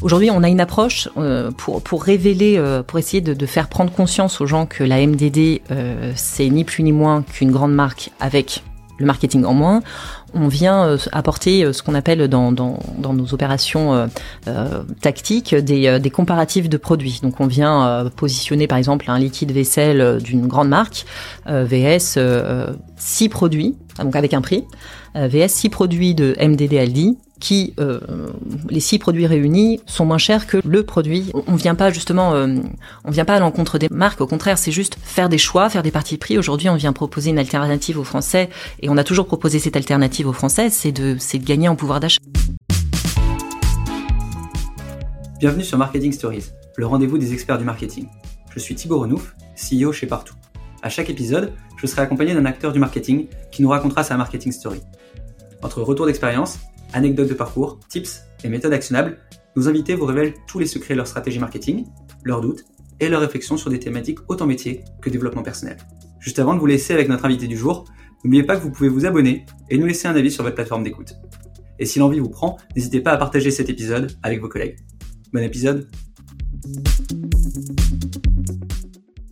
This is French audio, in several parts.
Aujourd'hui, on a une approche euh, pour, pour révéler, euh, pour essayer de, de, faire prendre conscience aux gens que la MDD, euh, c'est ni plus ni moins qu'une grande marque avec le marketing en moins. On vient euh, apporter euh, ce qu'on appelle dans, dans, dans, nos opérations tactiques des, des, comparatifs de produits. Donc on vient positionner par exemple un liquide vaisselle d'une grande marque, VS 6 produits, donc avec un prix, VS 6 produits de MDD Aldi qui, euh, les six produits réunis, sont moins chers que le produit. On vient pas justement, euh, on vient pas à l'encontre des marques. Au contraire, c'est juste faire des choix, faire des parties de prix. Aujourd'hui, on vient proposer une alternative aux Français, et on a toujours proposé cette alternative aux Français, c'est de, c'est de gagner en pouvoir d'achat. Bienvenue sur Marketing Stories, le rendez-vous des experts du marketing. Je suis Thibaut Renouf, CEO chez Partout. À chaque épisode, je serai accompagné d'un acteur du marketing qui nous racontera sa marketing story. Entre retour d'expérience anecdotes de parcours, tips et méthodes actionnables, nos invités vous révèlent tous les secrets de leur stratégie marketing, leurs doutes et leurs réflexions sur des thématiques autant métier que développement personnel. Juste avant de vous laisser avec notre invité du jour, n'oubliez pas que vous pouvez vous abonner et nous laisser un avis sur votre plateforme d'écoute. Et si l'envie vous prend, n'hésitez pas à partager cet épisode avec vos collègues. Bon épisode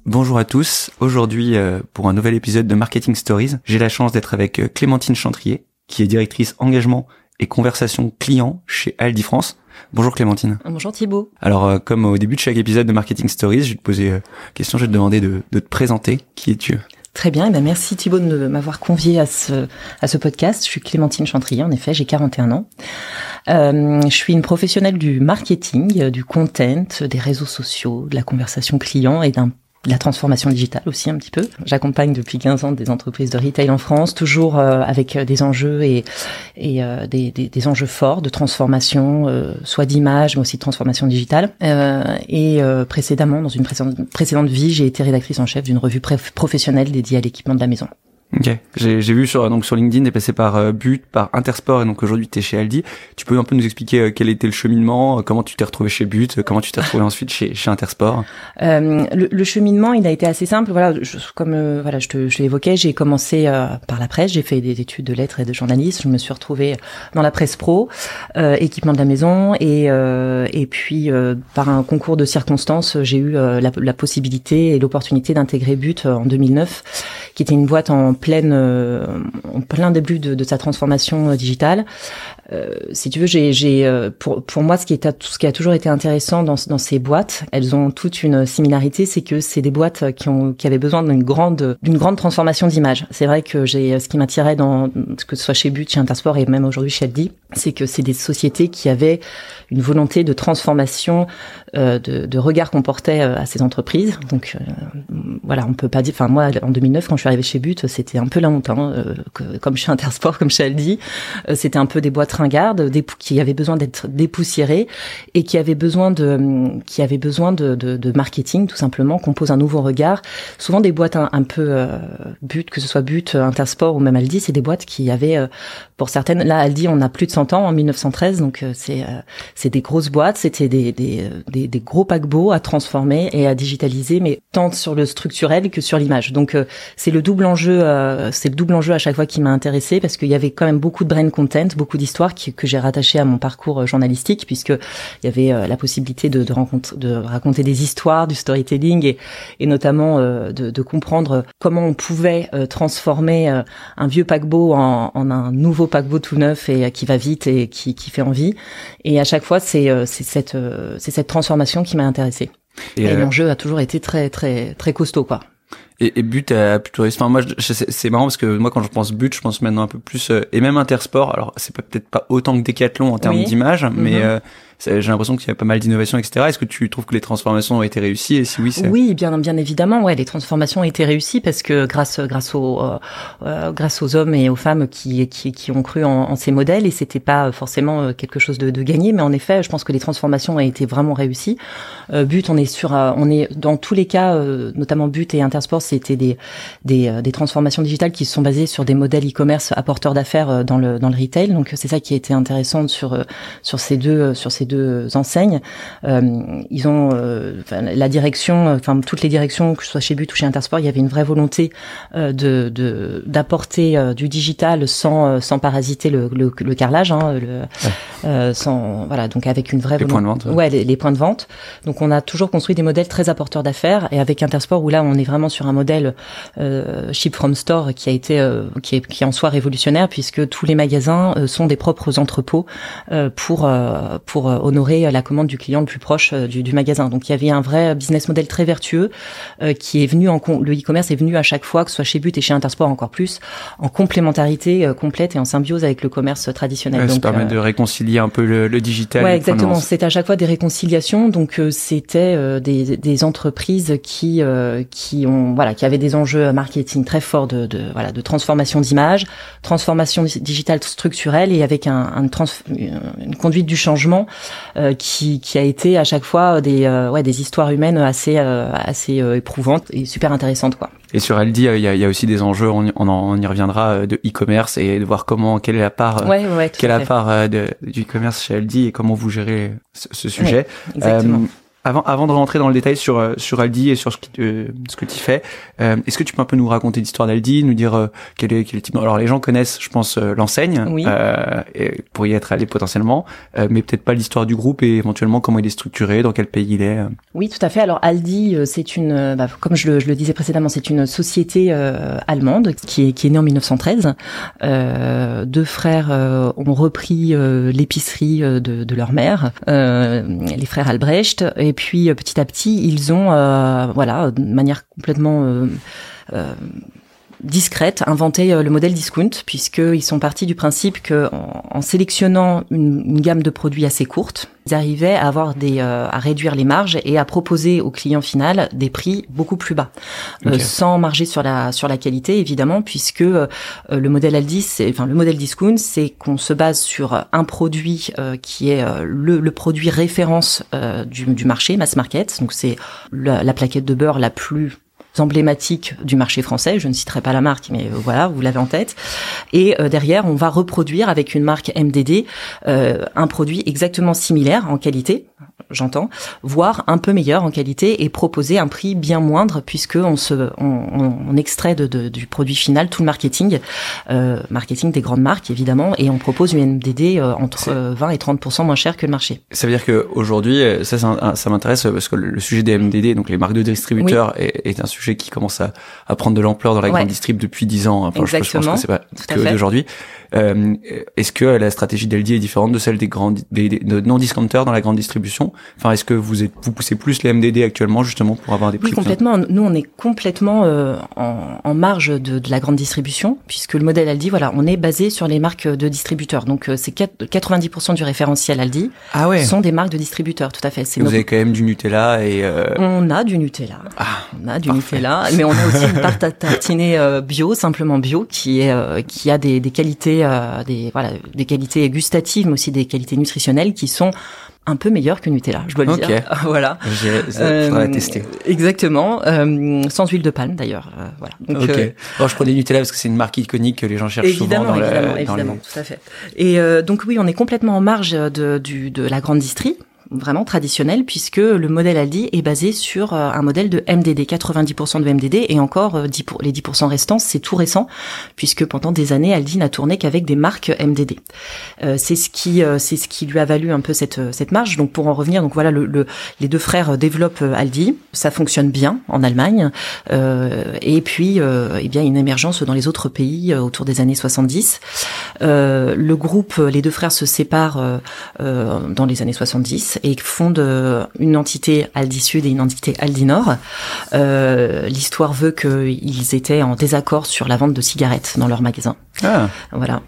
Bonjour à tous, aujourd'hui euh, pour un nouvel épisode de Marketing Stories, j'ai la chance d'être avec euh, Clémentine Chantrier, qui est directrice engagement et conversation client chez Aldi France. Bonjour Clémentine. Bonjour Thibaut. Alors euh, comme au début de chaque épisode de Marketing Stories, je vais te poser euh, question, je vais te demander de, de te présenter. Qui es-tu Très bien, et eh ben merci Thibaut de m'avoir convié à ce, à ce podcast. Je suis Clémentine Chantrier, en effet, j'ai 41 ans. Euh, je suis une professionnelle du marketing, euh, du content, des réseaux sociaux, de la conversation client et d'un la transformation digitale aussi un petit peu. J'accompagne depuis 15 ans des entreprises de retail en France, toujours euh, avec euh, des enjeux et, et euh, des, des, des, enjeux forts de transformation, soit d'image, mais aussi de transformation digitale. et précédemment, dans une précédente, précédente vie, j'ai été rédactrice en chef d'une revue professionnelle dédiée à l'équipement de la maison. Ok, j'ai vu sur donc sur LinkedIn, t'es passé par euh, But, par Intersport et donc aujourd'hui t'es chez Aldi. Tu peux un peu nous expliquer euh, quel était le cheminement, euh, comment tu t'es retrouvé chez But, comment tu t'es retrouvé ensuite chez, chez Intersport? Le, le, cheminement, il a été assez simple. Voilà, je, comme voilà, je te je l'évoquais, j'ai commencé par la presse, j'ai fait des études de lettres et de journalisme. Je me suis retrouvée dans la presse pro, équipement de la maison et et puis par un concours de circonstances, j'ai eu la, la possibilité et l'opportunité d'intégrer But en 2009 qui était une boîte en pleine, euh, en plein début de, de sa transformation euh, digitale. Euh, si tu veux, j'ai, pour, pour moi, ce qui, est, ce qui a toujours été intéressant dans, dans ces boîtes, elles ont toute une similarité, c'est que c'est des boîtes qui, ont, qui avaient besoin d'une grande, d'une grande transformation d'image. C'est vrai que j'ai, ce qui m'attirait dans, que ce soit chez But, chez Intersport et même aujourd'hui chez Aldi, c'est que c'est des sociétés qui avaient une volonté de transformation de, regard qu'on portait à ces entreprises. Donc voilà, on peut pas dire. Enfin moi, en 2009, quand je suis arrivée chez But, c'était un peu la honte, hein, comme chez Intersport, comme chez Aldi, c'était un peu des boîtes ringardes, qui avaient besoin d'être dépoussiérées et qui avaient besoin de, qui avaient besoin de, de, de, marketing tout simplement, qu'on pose un nouveau regard. Souvent des boîtes un, peu euh, but, que ce soit but, Intersport ou même Aldi, c'est des boîtes qui avaient, euh, pour certaines, là Aldi on a plus de 100 ans en 1913, donc euh, c'est euh, c'est des grosses boîtes, c'était des, des, des, des, gros paquebots à transformer et à digitaliser, mais tant sur le structurel que sur l'image. Donc c'est le double enjeu, c'est le double enjeu à chaque fois qui m'a intéressé parce qu'il y avait quand même beaucoup de brain content, beaucoup d'histoires que j'ai rattaché à mon parcours euh, journalistique, puisque il y avait euh, la possibilité de, de, de raconter des histoires, du storytelling, et, et notamment euh, de, de, comprendre comment on pouvait transformer un vieux paquebot en, en, un nouveau paquebot tout neuf et qui va vite et qui, qui fait envie. Et à chaque fois, c'est cette, c'est cette transformation qui m'a intéressée. Et, et l'enjeu a toujours été très très très costaud, quoi. Et, et but à plutôt enfin moi c'est marrant parce que moi quand je pense but je pense maintenant un peu plus et même intersport. Alors c'est peut-être pas autant que Decathlon en termes d'image mais mm-hmm j'ai l'impression qu'il y a pas mal d'innovations, etc. Est-ce que tu trouves que les transformations ont été réussies et si oui, oui, bien bien évidemment, ouais, les transformations ont été réussies parce que grâce grâce aux euh, euh, grâce aux hommes et aux femmes qui qui, qui ont cru en, ces modèles et c'était pas forcément euh, quelque chose de, de, gagné, mais en effet, je pense que les transformations ont été vraiment réussies. But, on est sur, on est dans tous les cas, notamment But et Intersport, c'était des des, des transformations digitales qui se sont basées sur des modèles e-commerce apporteurs d'affaires dans le dans le retail. Donc c'est ça qui a été intéressant sur sur ces deux sur ces ces deux enseignes, ils ont la direction, enfin toutes les directions, que ce soit chez But ou chez Intersport, il y avait une vraie volonté de d'apporter du digital sans sans parasiter le, le, le carrelage, hein, le, sans voilà donc avec une vraie les points de vente. Ouais, les, les, points de vente. Donc on a toujours construit des modèles très apporteurs d'affaires et avec Intersport où là on est vraiment sur un modèle euh, ship from store qui a été euh, qui, est, qui en soi révolutionnaire puisque tous les magasins euh, sont des propres entrepôts euh, pour pour honorer la commande du client le plus proche du, du, magasin. Donc il y avait un vrai business model très vertueux qui est venu en le e-commerce est venu à chaque fois que ce soit chez But et chez Intersport encore plus en complémentarité complète et en symbiose avec le commerce traditionnel. Ouais, ça permet de réconcilier un peu le, le digital. Ouais, exactement. C'est à chaque fois des réconciliations. Donc c'était des, des entreprises qui qui ont voilà qui avaient des enjeux marketing très forts de, de voilà de transformation d'image, transformation digitale structurelle et avec un, un trans, une conduite du changement euh, qui, qui a été à chaque fois des euh, ouais des histoires humaines assez euh, assez éprouvantes et super intéressantes quoi. Et sur Aldi, il y a, y a, aussi des enjeux, on, on, y reviendra, de e-commerce et de voir comment, quelle est la part, ouais, ouais, quelle est la part de, du e-commerce chez Aldi et comment vous gérez ce, ce sujet. exactement. Avant, avant de rentrer dans le détail sur euh, sur Aldi et sur ce, euh, ce que tu fais, euh, est-ce que tu peux un peu nous raconter l'histoire d'Aldi, nous dire quel est quel est type Alors les gens connaissent, je pense, l'enseigne oui. et pour y être allé potentiellement, mais peut-être pas l'histoire du groupe et éventuellement comment il est structuré, dans quel pays il est. Oui, tout à fait. Alors Aldi, c'est une, bah, comme je le, je le, disais précédemment, c'est une société allemande qui est qui est née en 1913. deux frères ont repris l'épicerie de, de leur mère, les frères Albrecht et puis euh, petit à petit, ils ont, euh, voilà, de manière complètement euh, discrète inventé le modèle discount puisqu'ils sont partis du principe que en, sélectionnant une, gamme de produits assez courte, ils arrivaient à avoir des à réduire les marges et à proposer au client final des prix beaucoup plus bas, sans marger sur la sur la qualité évidemment puisque le modèle Aldi, enfin le modèle discount, c'est qu'on se base sur un produit qui est le, le, produit référence du, du, marché mass market, donc c'est la, la plaquette de beurre la plus emblématiques du marché français. Je ne citerai pas la marque, mais euh, voilà, vous l'avez en tête. Et euh, derrière, on va reproduire avec une marque MDD euh, un produit exactement similaire en qualité, j'entends, voire un peu meilleur en qualité et proposer un prix bien moindre puisque on se, on, on extrait de, de, du produit final tout le marketing, euh, marketing des grandes marques évidemment, et on propose une MDD entre 20 et 30 moins cher que le marché. Ça veut dire que aujourd'hui, ça, ça, ça m'intéresse parce que le sujet des MDD, donc les marques de distributeurs, est, est un sujet qui commence à, à prendre de l'ampleur dans la grande distrib depuis 10 ans. Enfin, je, je, pense que c'est pas que d'aujourd'hui. Euh, est-ce que la stratégie d'Aldi est différente de celle des grands des, non-discounters dans la grande distribution? Enfin, est-ce que vous êtes vous poussez plus les MDD actuellement justement pour avoir des prix Oui, complètement. Nous, on est complètement euh, en, en, marge de, de, la grande distribution puisque le modèle Aldi, voilà, on est basé sur les marques de distributeurs. Donc, euh, c'est 90% du référentiel Aldi ah ouais. sont des marques de distributeurs, tout à fait. Vous avez quand même du Nutella et euh, on a du Nutella. Ah, on a du Nutella, mais on a aussi une pâte à tartiner bio, simplement bio, qui est qui a des, des qualités des voilà des qualités gustatives mais aussi des qualités nutritionnelles qui sont un peu meilleures que Nutella, je dois le okay. dire. voilà. Euh, la tester. Exactement, euh, sans huile de palme d'ailleurs. Euh, voilà. Donc, ok. Euh, bon, je prenais Nutella parce que c'est une marque iconique que les gens cherchent évidemment, souvent dans évidemment, le, évidemment, dans tout à fait. Et euh, donc oui, on est complètement en marge de, du, de la grande distrie vraiment traditionnel puisque le modèle Aldi est basé sur euh, un modèle de MDD, 90% de MDD et encore 10 euh, les 10% restants, c'est tout récent puisque pendant des années Aldi n'a tourné qu'avec des marques MDD. Euh, c'est ce qui c'est ce qui lui a valu un peu cette cette marge. Donc pour en revenir, donc voilà le, le les deux frères développent Aldi, ça fonctionne bien en Allemagne et puis eh bien une émergence dans les autres pays autour des années 70. le groupe, les deux frères se séparent dans les années 70 et fondent une entité Aldi Sud et une entité Aldi Nord. Euh, L'histoire veut qu'ils étaient en désaccord sur la vente de cigarettes dans leur magasin. Ah. Voilà.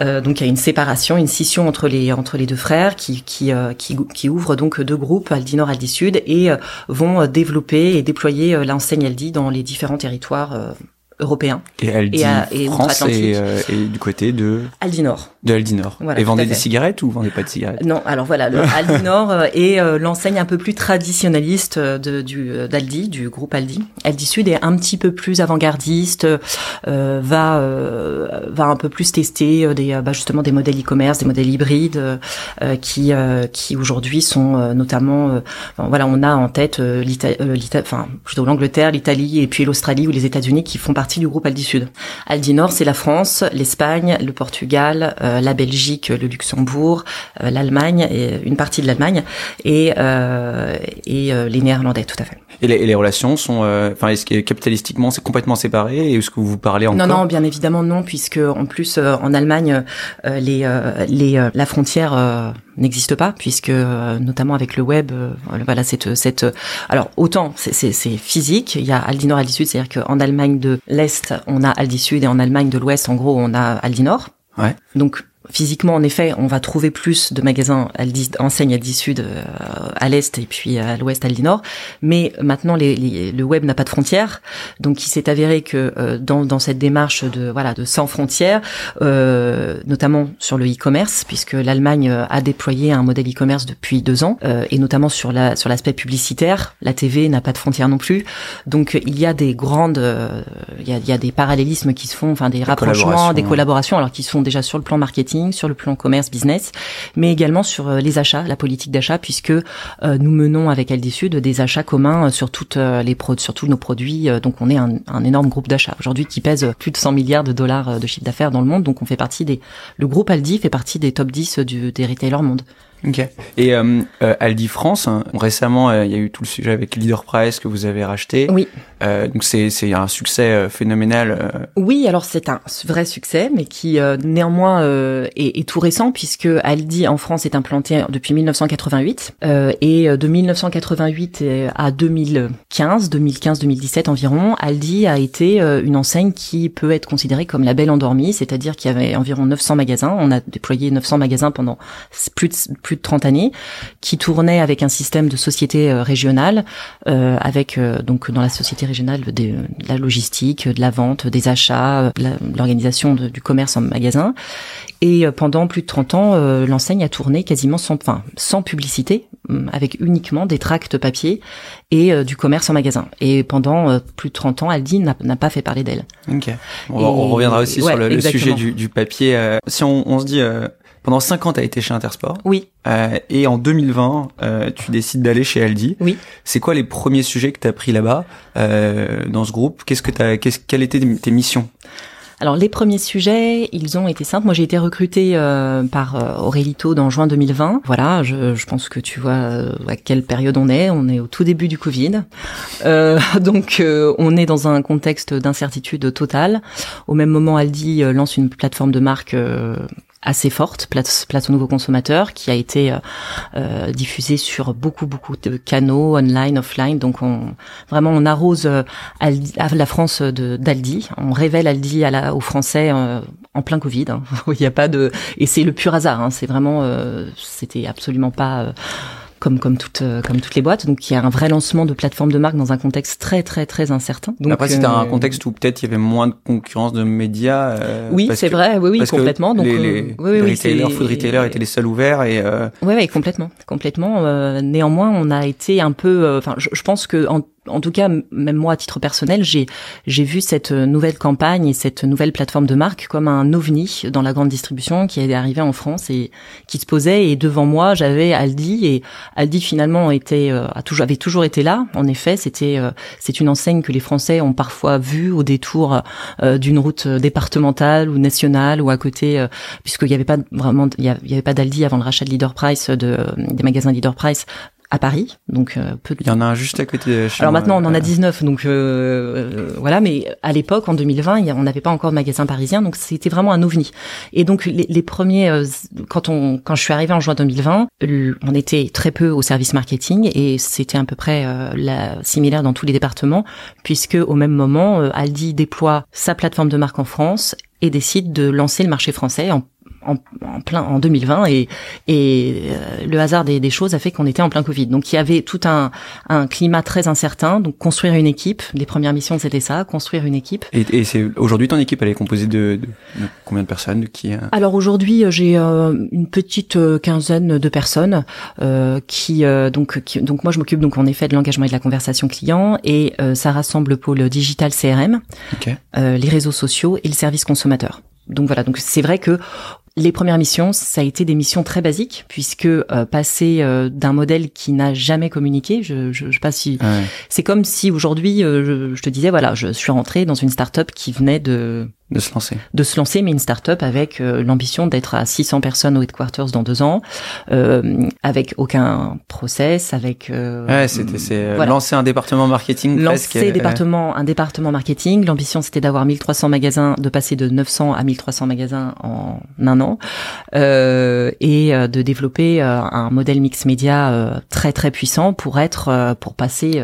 Euh, donc il y a une séparation, une scission entre les entre les deux frères qui qui euh, qui, qui ouvrent donc deux groupes Aldi Nord, Aldi Sud et euh, vont développer et déployer l'enseigne Aldi dans les différents territoires européen. Et Aldi France et, et, du côté de Aldi Nord. De Aldi Nord. et vendez des cigarettes ou vendez pas de cigarettes? Non, alors voilà, le Aldi Nord est l'enseigne un peu plus traditionnaliste de, du d'Aldi, du groupe Aldi. Aldi Sud est un petit peu plus avant-gardiste, va va un peu plus tester des bah, justement des modèles e-commerce, des modèles hybrides qui qui aujourd'hui sont notamment voilà, on a en tête l'Italie, enfin plutôt l'Angleterre, l'Italie et puis l'Australie ou les États-Unis qui font partie du groupe Aldi Sud. Aldi Nord, c'est la France, l'Espagne, le Portugal, euh, la Belgique, le Luxembourg, euh, l'Allemagne et une partie de l'Allemagne et euh, et les Néerlandais, tout à fait. Et les, les relations sont, enfin, est-ce que capitalistiquement c'est complètement séparé et est-ce que vous parlez encore Non, non, bien évidemment non, puisque en plus en Allemagne les les la frontière n'existe pas puisque notamment avec le web voilà cette cette alors autant c'est physique il y a Aldi Nord Aldi Sud c'est-à-dire qu'en Allemagne de l'est on a Aldi Sud et en Allemagne de l'ouest en gros on a Aldi Nord ouais. donc Physiquement, en effet, on va trouver plus de magasins Aldi, enseignes Aldi Sud euh, à l'est et puis à l'ouest Aldi Nord. Mais maintenant, les, le web n'a pas de frontières, donc il s'est avéré que euh, dans, dans, cette démarche de voilà de sans frontières, euh, notamment sur le e-commerce, puisque l'Allemagne a déployé un modèle e-commerce depuis deux ans, et notamment sur la sur l'aspect publicitaire, la TV n'a pas de frontières non plus. Donc il y a des grandes, il y a, il y a des parallélismes qui se font, enfin des, des rapprochements, des collaborations, alors qui sont déjà sur le plan marketing sur le plan commerce, business, mais également sur euh, les achats, la politique d'achat, puisque euh, nous menons avec Aldi Sud des achats communs euh, sur toutes les sur tous nos produits. Donc on est un, un énorme groupe d'achats aujourd'hui qui pèse plus de 100 milliards de dollars de chiffre d'affaires dans le monde. Donc on fait partie des, le groupe Aldi fait partie des top 10 du, des retailers monde. Ok. Et euh, euh, Aldi France, hein, récemment, euh, il y a eu tout le sujet avec Leader Price que vous avez racheté. Oui. Euh, donc c'est c'est un succès phénoménal. Oui, alors c'est un vrai succès, mais qui néanmoins est, est, tout récent puisque Aldi en France est implanté depuis 1988 et de 1988 à 2015, 2015-2017 environ, Aldi a été une enseigne qui peut être considérée comme la belle endormie, c'est-à-dire qu'il y avait environ 900 magasins. On a déployé 900 magasins pendant plus de plus de 30 années, qui tournait avec un système de société euh, régionale, euh, avec euh, donc dans la société régionale de, la logistique, de la vente, des achats, l'organisation du commerce en magasin. Et pendant plus de 30 ans, l'enseigne a tourné quasiment sans, enfin, sans publicité, hum, avec uniquement des tracts papier et du commerce en magasin. Et pendant plus de 30 ans, Aldi n'a pas fait parler d'elle. Ok. On, reviendra aussi sur le, sujet du, du papier. si on, on se dit pendant 5 ans, tu as été chez Intersport. Oui. Euh, et en 2020, euh, tu décides d'aller chez Aldi. Oui. C'est quoi les premiers sujets que tu as pris là-bas, euh, dans ce groupe? Qu'est-ce que t'as, qu'est-ce, quelles étaient tes missions? Alors les premiers sujets, ils ont été simples. Moi j'ai été recrutée euh, par euh, Aurélito dans juin 2020. Voilà, je, je pense que tu vois euh, à quelle période on est. On est au tout début du Covid. Euh, donc on est dans un contexte d'incertitude totale. Au même moment, Aldi lance une plateforme de marque assez forte, place, place aux nouveaux consommateurs, qui a été euh, euh, diffusée sur beaucoup beaucoup de canaux online, offline. Donc on vraiment on arrose euh, la France d'Aldi, on révèle Aldi à la, aux Français euh, en plein Covid. Hein. Il n'y a pas de et c'est le pur hasard. Hein. C'est vraiment c'était absolument pas comme comme toutes euh, comme toutes les boîtes. Donc il y a un vrai lancement de plateforme de marque dans un contexte très très très incertain. Donc après c'était un euh, contexte où peut-être il y avait moins de concurrence de médias. Euh, oui, c'est vrai, oui oui complètement. Donc les, les, oui, les retailers, food retailers étaient les seuls ouverts et. Oui oui complètement complètement. néanmoins on a été un peu. Enfin je, je pense que en en tout cas, même moi à titre personnel, j'ai j'ai vu cette nouvelle campagne et cette nouvelle plateforme de marque comme un ovni dans la grande distribution qui est arrivé en France et qui se posait. Et devant moi, j'avais Aldi et Aldi finalement était euh, a avait toujours été là. En effet, c'était euh, c'est une enseigne que les Français ont parfois vue au détour euh, d'une route départementale ou nationale ou à côté, puisqu'il n'y avait pas vraiment il y avait, pas d'Aldi avant le rachat de Leader Price de des magasins Leader Price à Paris, donc euh, peu Il y en a un juste à côté de chez Alors maintenant, on en a 19, donc euh, euh, voilà. Mais à l'époque, en 2020, on n'avait pas encore de magasin parisien, donc c'était vraiment un ovni. Et donc les, les premiers, quand on, quand je suis arrivée en juin 2020, on était très peu au service marketing et c'était à peu près la, similaire dans tous les départements, puisque au même moment, Aldi déploie sa plateforme de marque en France et décide de lancer le marché français en en, en, plein en 2020 et, et euh, le hasard des, des, choses a fait qu'on était en plein Covid. Donc il y avait tout un, un climat très incertain. Donc construire une équipe, les premières missions c'était ça, construire une équipe. Et, et c'est aujourd'hui ton équipe elle est composée de, de, combien de personnes, de qui Alors aujourd'hui j'ai une petite quinzaine de personnes qui donc qui, donc moi je m'occupe donc en effet de l'engagement et de la conversation client et ça rassemble le pôle digital CRM, les réseaux sociaux et le service consommateur donc voilà, donc c'est vrai que les premières missions, ça a été des missions très basiques puisque euh, passer euh, d'un modèle qui n'a jamais communiqué, je, je, je sais pas si c'est comme si aujourd'hui euh, je, te disais voilà, je suis rentré dans une start-up qui venait de de se lancer. De se lancer, mais une start-up avec euh, l'ambition d'être à 600 personnes au headquarters dans deux ans, euh, avec aucun process, avec. Euh, ouais, c'était c'est euh, lancer un département marketing. Lancer département, un département marketing. L'ambition c'était d'avoir 1300 magasins, de passer de 900 à 1300 magasins en un an, et de développer un modèle mix média très très puissant pour être, pour passer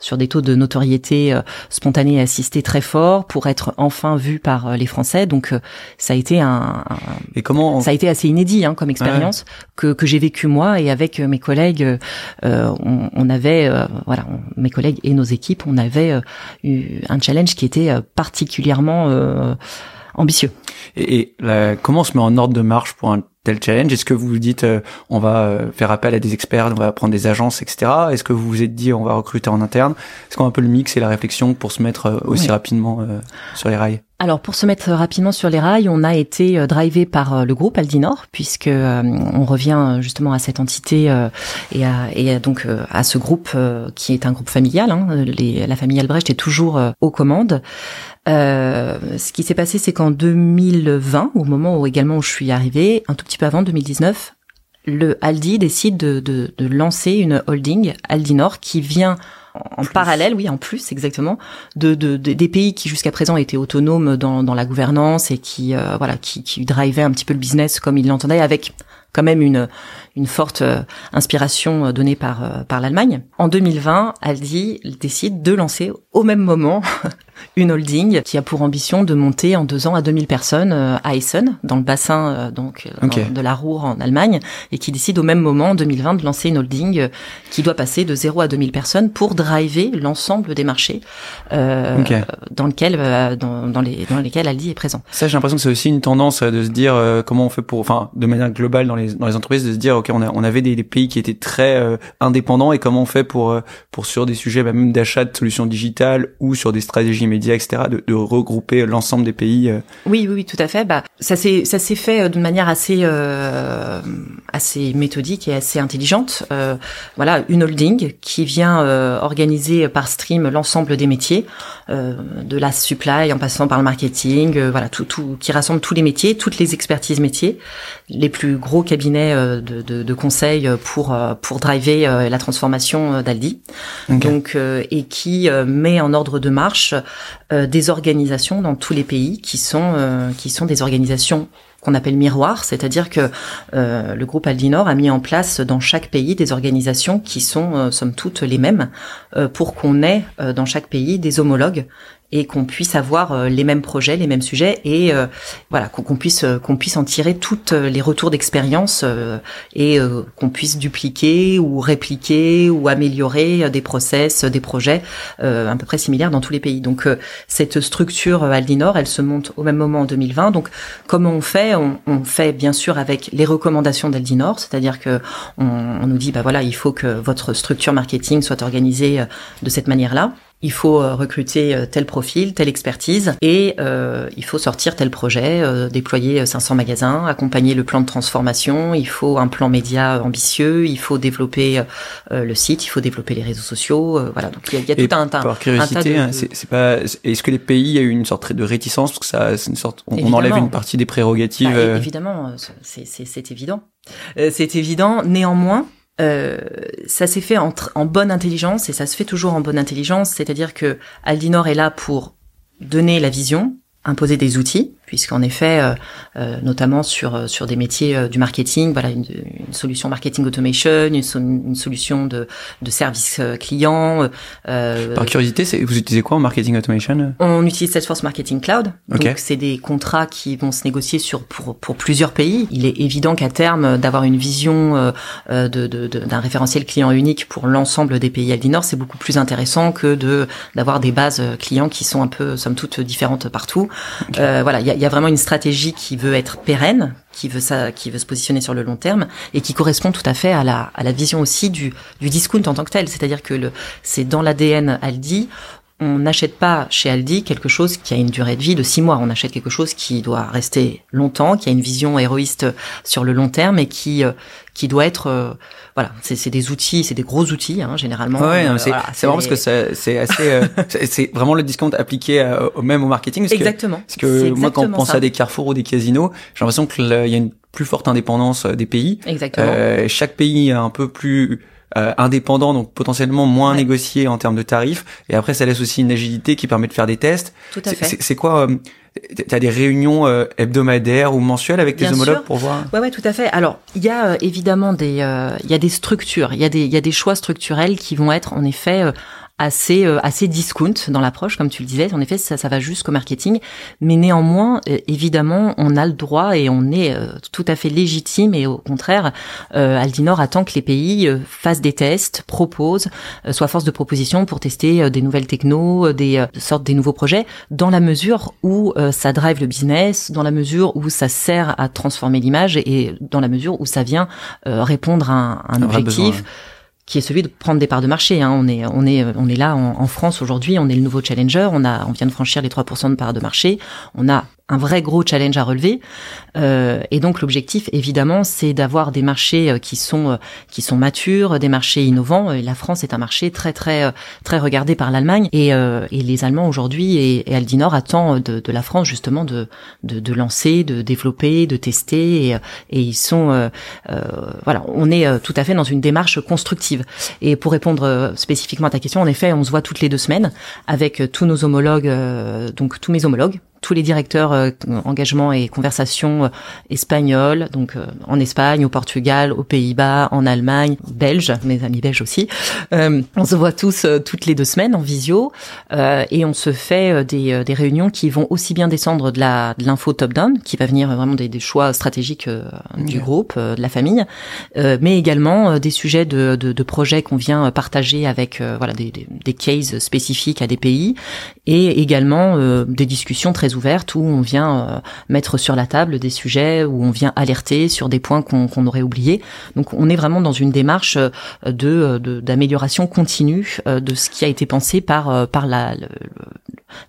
sur des taux de notoriété spontanée et assistée très forts, pour être enfin vu par euh, les Français. Donc euh, ça a été un, et comment ça a été assez inédit hein, comme expérience que, que j'ai vécu moi et avec euh, mes collègues. on, on, avait voilà mes collègues et nos équipes, on avait eu un challenge qui était particulièrement ambitieux. Et, et comment on se met en ordre de marche pour un tel challenge? Est-ce que vous vous dites on va faire appel à des experts, on va prendre des agences, etc. Est-ce que vous vous êtes dit on va recruter en interne? Est-ce qu'on a un peu le mix et la réflexion pour se mettre aussi rapidement sur les rails? Alors pour se mettre rapidement sur les rails, on a été euh, drivé par euh, le groupe Aldinor puisque euh, on revient justement à cette entité et, à, et donc à ce groupe qui est un groupe familial. Hein, les, la famille Albrecht est toujours aux commandes. ce qui s'est passé, c'est qu'en 2020, au moment où également où je suis arrivée, un tout petit peu avant 2019, le Aldi décide de, de, de lancer une holding Aldinor qui vient en parallèle, oui, en plus, exactement, de, de, des pays qui jusqu'à présent étaient autonomes dans, dans la gouvernance et qui, euh, voilà, qui, qui drivaient un petit peu le business comme ils l'entendaient, avec quand même une, une forte euh, inspiration euh, donnée par, par l'Allemagne. En 2020, Aldi décide de lancer au même moment une holding qui a pour ambition de monter en deux ans à 2000 personnes euh, à Essen, dans le bassin euh, donc euh, de la Ruhr en Allemagne, et qui décide au même moment, en 2020, de lancer une holding qui doit passer de 0 à 2000 personnes pour driver l'ensemble des marchés euh, dans, lequel, dans, dans, les, dans lesquels Aldi est présent. Ça, j'ai l'impression que c'est aussi une tendance de se dire comment on fait pour, enfin, de manière globale dans les, dans les entreprises, de se dire, ok, on, a, on avait des, des pays qui étaient très indépendants et comment on fait pour, pour sur des sujets bah, même d'achat de solutions digitales ou sur des stratégies médias, etc., de, de regrouper l'ensemble des pays. Euh. Oui, oui, oui, tout à fait. Bah, ça s'est ça s'est fait euh, d'une manière assez euh, assez méthodique et assez intelligente. Euh, voilà, une holding qui vient euh, organiser par stream l'ensemble des métiers, de la supply en passant par le marketing, voilà, tout, tout qui rassemble tous les métiers, toutes les expertises métiers, les plus gros cabinets de, de, de conseil pour pour driver la transformation d'Aldi. Donc et qui met en ordre de marche euh, des organisations dans tous les pays qui sont euh, qui sont des organisations qu'on appelle miroirs, c'est-à-dire que euh, le groupe Aldinor a mis en place dans chaque pays des organisations qui sont somme toute les mêmes pour qu'on ait dans chaque pays des homologues et qu'on puisse avoir euh, les mêmes projets, les mêmes sujets et euh, voilà qu'on puisse euh, qu'on puisse en tirer toutes les retours d'expérience et qu'on puisse dupliquer ou répliquer ou améliorer des process, des projets à peu près similaires dans tous les pays. Donc cette structure Aldinor, elle se monte au même moment en 2020. Donc comment on fait? On, on, fait bien sûr avec les recommandations d'Aldinor, c'est-à-dire que on, on nous dit bah voilà il faut que votre structure marketing soit organisée de cette manière-là il faut euh, recruter euh, tel profil, telle expertise, et euh, il faut sortir tel projet, déployer 500 magasins, accompagner le plan de transformation, il faut un plan média ambitieux, il faut développer le site, il faut développer les réseaux sociaux, voilà. Donc il y a, tout un, tas. Par curiosité, hein, c'est pas. Est-ce que les pays a eu une sorte de réticence? Parce que ça, c'est une sorte, on, enlève une partie des prérogatives. Bah, évidemment, c'est évident. c'est évident. Néanmoins, euh, ça s'est fait en, en, bonne intelligence et ça se fait toujours en bonne intelligence, c'est-à-dire que Aldinor est là pour donner la vision, imposer des outils, puisqu'en effet, euh, euh, notamment sur sur des métiers du marketing, voilà une, une solution marketing automation, une, une solution de de service client. Par curiosité, vous utilisez quoi en marketing automation? On utilise Salesforce Marketing Cloud. Donc c'est des contrats qui vont se négocier sur pour pour plusieurs pays. Il est évident qu'à terme d'avoir une vision de, de, d'un référentiel client unique pour l'ensemble des pays Aldinor, c'est beaucoup plus intéressant que de d'avoir des bases clients qui sont un peu somme toute différentes partout. Euh, voilà, il y a, y a, vraiment une stratégie qui veut être pérenne, qui veut ça, qui veut se positionner sur le long terme et qui correspond tout à fait à la, à la vision aussi du, du discount en tant que tel. C'est-à-dire que le, c'est dans l'ADN Aldi on n'achète pas chez Aldi quelque chose qui a une durée de vie de six mois. On achète quelque chose qui doit rester longtemps, qui a une vision héroïste sur le long terme et qui euh, qui doit être euh, voilà. C'est des outils, c'est des gros outils hein, généralement. Ouais, euh, c'est c'est vraiment parce que c'est assez c'est vraiment le discount appliqué au même au marketing. Parce exactement. Que, parce que moi quand on pense à des carrefours ou des casinos, j'ai l'impression qu'il y a une plus forte indépendance des pays. Exactement. chaque pays est un peu plus euh, indépendant, donc potentiellement moins négocié en termes de tarifs. Et après, ça laisse aussi une agilité qui permet de faire des tests. Tout à fait. C'est quoi euh, T'as des réunions euh, hebdomadaires ou mensuelles avec tes homologues pour voir Ouais, ouais, tout à fait. Alors, il y a évidemment des, il y a des structures, il y a des, il y a des choix structurels qui vont être en effet assez euh, assez discount dans l'approche, comme tu le disais. En effet, ça, ça va jusqu'au marketing, mais néanmoins, euh, évidemment, on a le droit et on est euh, tout à fait légitime. Et au contraire, Aldinor attend que les pays fassent des tests, proposent, soient force de proposition pour tester des nouvelles technos, des sortes des nouveaux projets, dans la mesure où ça drive le business, dans la mesure où ça sert à transformer l'image et dans la mesure où ça vient répondre à un, un objectif qui est celui de prendre des parts de marché. Hein. On est, on est, on est là en, en France aujourd'hui. On est le nouveau challenger. On a, on vient de franchir les 3% de parts de marché. On a un vrai gros challenge à relever. Euh, et donc l'objectif, évidemment, c'est d'avoir des marchés euh, qui sont euh, qui sont matures, des marchés innovants. Et la France est un marché très très très regardé par l'Allemagne et, et les Allemands aujourd'hui et, et, Aldinor attend de, de, la France justement de, de, de lancer, de développer, de tester et, et ils sont euh, voilà, on est tout à fait dans une démarche constructive. Et pour répondre spécifiquement à ta question, en effet, on se voit toutes les deux semaines avec tous nos homologues, donc tous mes homologues tous les directeurs euh, engagement et conversation euh, espagnols, donc euh, en Espagne, au Portugal, aux Pays-Bas, en Allemagne, belges, mes amis belges aussi. on se voit tous toutes les deux semaines en visio et on se fait des, des réunions qui vont aussi bien descendre de la de l'info top-down, qui va venir vraiment des, des choix stratégiques du groupe, de la famille, mais également des sujets de, de, de projets qu'on vient partager avec voilà des, des, des, cases spécifiques à des pays et également des discussions très ouverte où on vient euh, mettre sur la table des sujets, où on vient alerter sur des points qu'on aurait oubliés. Donc on est vraiment dans une démarche euh, de d'amélioration continue euh, de ce qui a été pensé par par la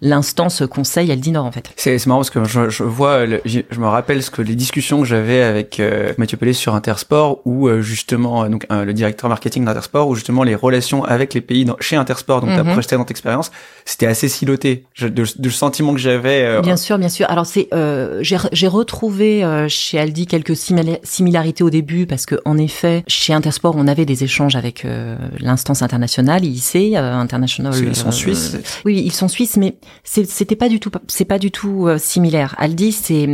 l'instance conseil Aldinor en fait. C'est marrant parce que je, je vois, je, me rappelle ce que les discussions que j'avais avec Mathieu Pellet sur Intersport, où justement donc le directeur marketing d'Intersport, où justement les relations avec les pays dans, chez Intersport, donc mm -hmm. ta précédente expérience, c'était assez siloté. Je, de, de, le sentiment que j'avais euh, bien sûr, bien sûr. Alors c'est, euh, j'ai retrouvé euh, chez Aldi quelques similarités au début parce que en effet, chez Intersport, on avait des échanges avec l'instance internationale, IC, International. Ils sont suisses. oui, ils sont suisses, mais c'était pas du tout, c'est pas du tout similaire. Aldi, c'est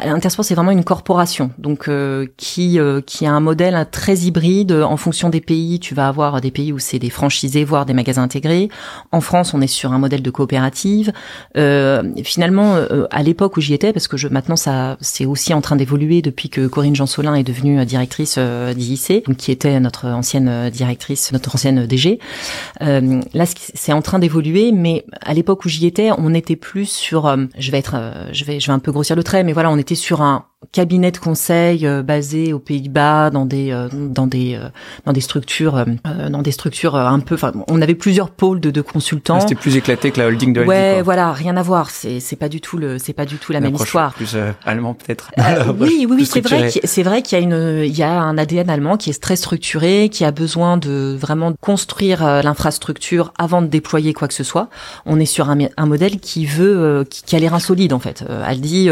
Intersport, c'est vraiment une corporation, donc qui qui a un modèle très hybride en fonction des pays. Tu vas avoir des pays où c'est des franchisés, voire des magasins intégrés. En France, on est sur un modèle de coopérative. Euh, finalement, euh, à l'époque où j'y étais, parce que je, maintenant ça, c'est aussi en train d'évoluer depuis que Corinne Jean-Solin est devenue euh, directrice d'IIC, qui était notre ancienne directrice, notre ancienne DG. là, c'est en train d'évoluer, mais à l'époque où j'y étais, on était plus sur, je vais être, je vais, je vais un peu grossir le trait, mais voilà, on était sur un cabinet de conseil euh, basé aux Pays-Bas dans des euh, dans des euh, dans des structures dans des structures un peu enfin on avait plusieurs pôles de, de consultants. Ah, c'était plus éclaté que la holding de Ouais, voilà, rien à voir, c'est c'est pas du tout le c'est pas du tout la même histoire. Plus allemand peut-être. oui, oui, oui, c'est vrai c'est vrai qu'il y a une il y a un ADN allemand qui est très structuré, qui a besoin de vraiment construire l'infrastructure avant de déployer quoi que ce soit. On est sur un, un modèle qui veut qui, qui a l'air insolide en fait. Aldi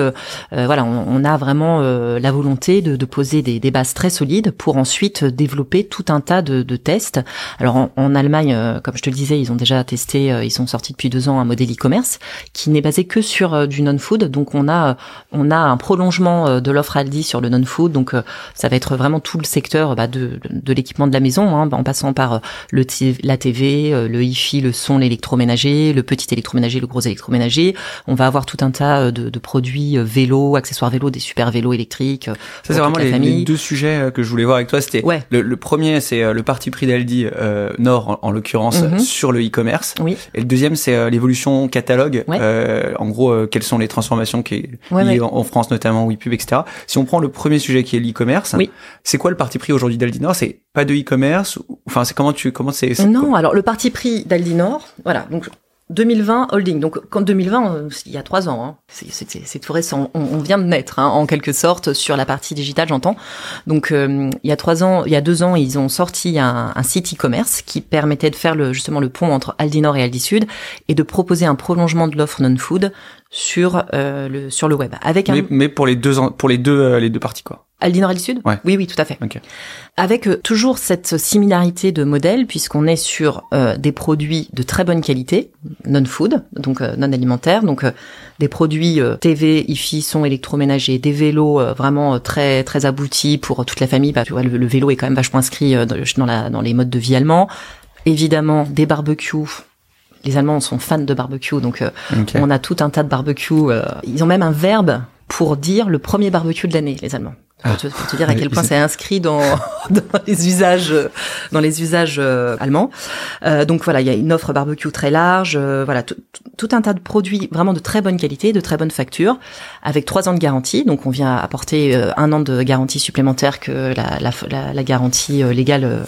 voilà, on, on a vraiment vraiment la volonté de, poser des, bases très solides pour ensuite développer tout un tas de, tests. Alors en, Allemagne, comme je te le disais, ils ont déjà testé, ils sont sortis depuis deux ans un modèle e-commerce qui n'est basé que sur du non-food. Donc on a on a un prolongement de l'offre Aldi sur le non-food. Donc ça va être vraiment tout le secteur bah, de, l'équipement de la maison, hein, en passant par la TV, le hi-fi, le son, l'électroménager, le petit électroménager, le gros électroménager. On va avoir tout un tas de, de produits vélo, accessoires vélo, des super vélos électriques. Ça c'est vraiment les, deux sujets que je voulais voir avec toi. C'était ouais. le, premier, c'est le parti pris d'Aldi euh, Nord en, l'occurrence mhm. sur le e-commerce. Oui. Et le deuxième, c'est l'évolution catalogue. Euh, en gros, quelles sont les transformations qui ouais, en, France notamment, WePub, etc. Si on prend le premier sujet qui est l'e-commerce, oui. c'est quoi le parti pris aujourd'hui d'Aldi Nord? C'est pas de e-commerce Enfin, c'est comment tu comment c'est Non, alors le parti pris d'Aldi Nord, voilà. Donc 2020 holding. Donc quand 2020, euh, il y a trois ans, hein, c'est tout récent. On, vient de naître hein, en quelque sorte sur la partie digitale, j'entends. Donc euh, il y a trois ans, il y a deux ans, ils ont sorti un, un site e-commerce qui permettait de faire justement le pont entre Aldi Nord et Aldi Sud et de proposer un prolongement de l'offre non-food sur euh, le sur le web. Avec un... mais, mais pour les deux pour les deux les deux parties quoi. Aldi Nord, Aldi Sud? Ouais. Oui, oui, tout à fait. Okay. Avec euh, toujours cette similarité de modèle, puisqu'on est sur euh, des produits de très bonne qualité, non-food, donc euh, non alimentaire, donc des produits TV, IFI, son électroménager, des vélos vraiment très très aboutis pour toute la famille. Bah, tu vois, le, vélo est quand même vachement inscrit dans, la, dans les modes de vie allemands. Évidemment, des barbecues les Allemands sont fans de barbecue, donc on a tout un tas de barbecues. ils ont même un verbe pour dire le premier barbecue de l'année, les Allemands. Pour, te, pour te, dire à quel point c'est inscrit dans, dans les usages dans les usages euh, allemands. Euh, donc voilà, il y a une offre barbecue très large, euh, voilà tout un tas de produits vraiment de très bonne qualité, de très bonne facture, avec trois ans de garantie. Donc on vient apporter euh, un an de garantie supplémentaire que la, la, la, la garantie euh, légale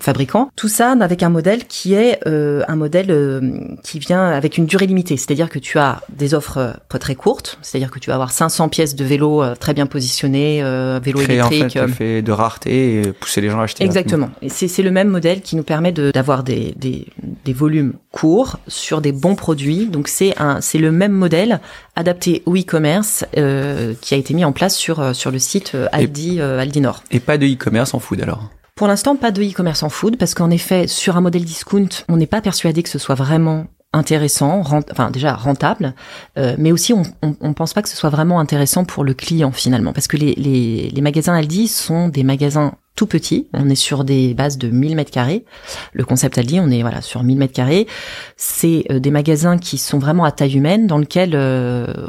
fabricant. Tout ça avec un modèle qui est un modèle qui vient avec une durée limitée, c'est-à-dire que tu as des offres très courtes, c'est-à-dire que tu vas avoir 500 pièces de vélo très bien positionnées euh, vélo électrique. En fait, euh. fait de rareté et pousser les gens à acheter. Exactement. Et c'est le même modèle qui nous permet d'avoir des, des, des, volumes courts sur des bons produits. Donc c'est le même modèle adapté au e-commerce euh, qui a été mis en place sur euh, sur le site Aldi Aldi Nord. Et pas de e-commerce en food alors? Pour l'instant, pas de e-commerce en food parce qu'en effet, sur un modèle discount, on n'est pas persuadé que ce soit vraiment intéressant, enfin déjà rentable, euh, mais aussi on, on, pense pas que ce soit vraiment intéressant pour le client finalement, parce que les magasins Aldi sont des magasins tout petits, on est sur des bases de 1000 mètres carrés. Le concept Aldi, on est voilà sur 1000 mètres carrés. C'est euh, des magasins qui sont vraiment à taille humaine, dans lequel euh,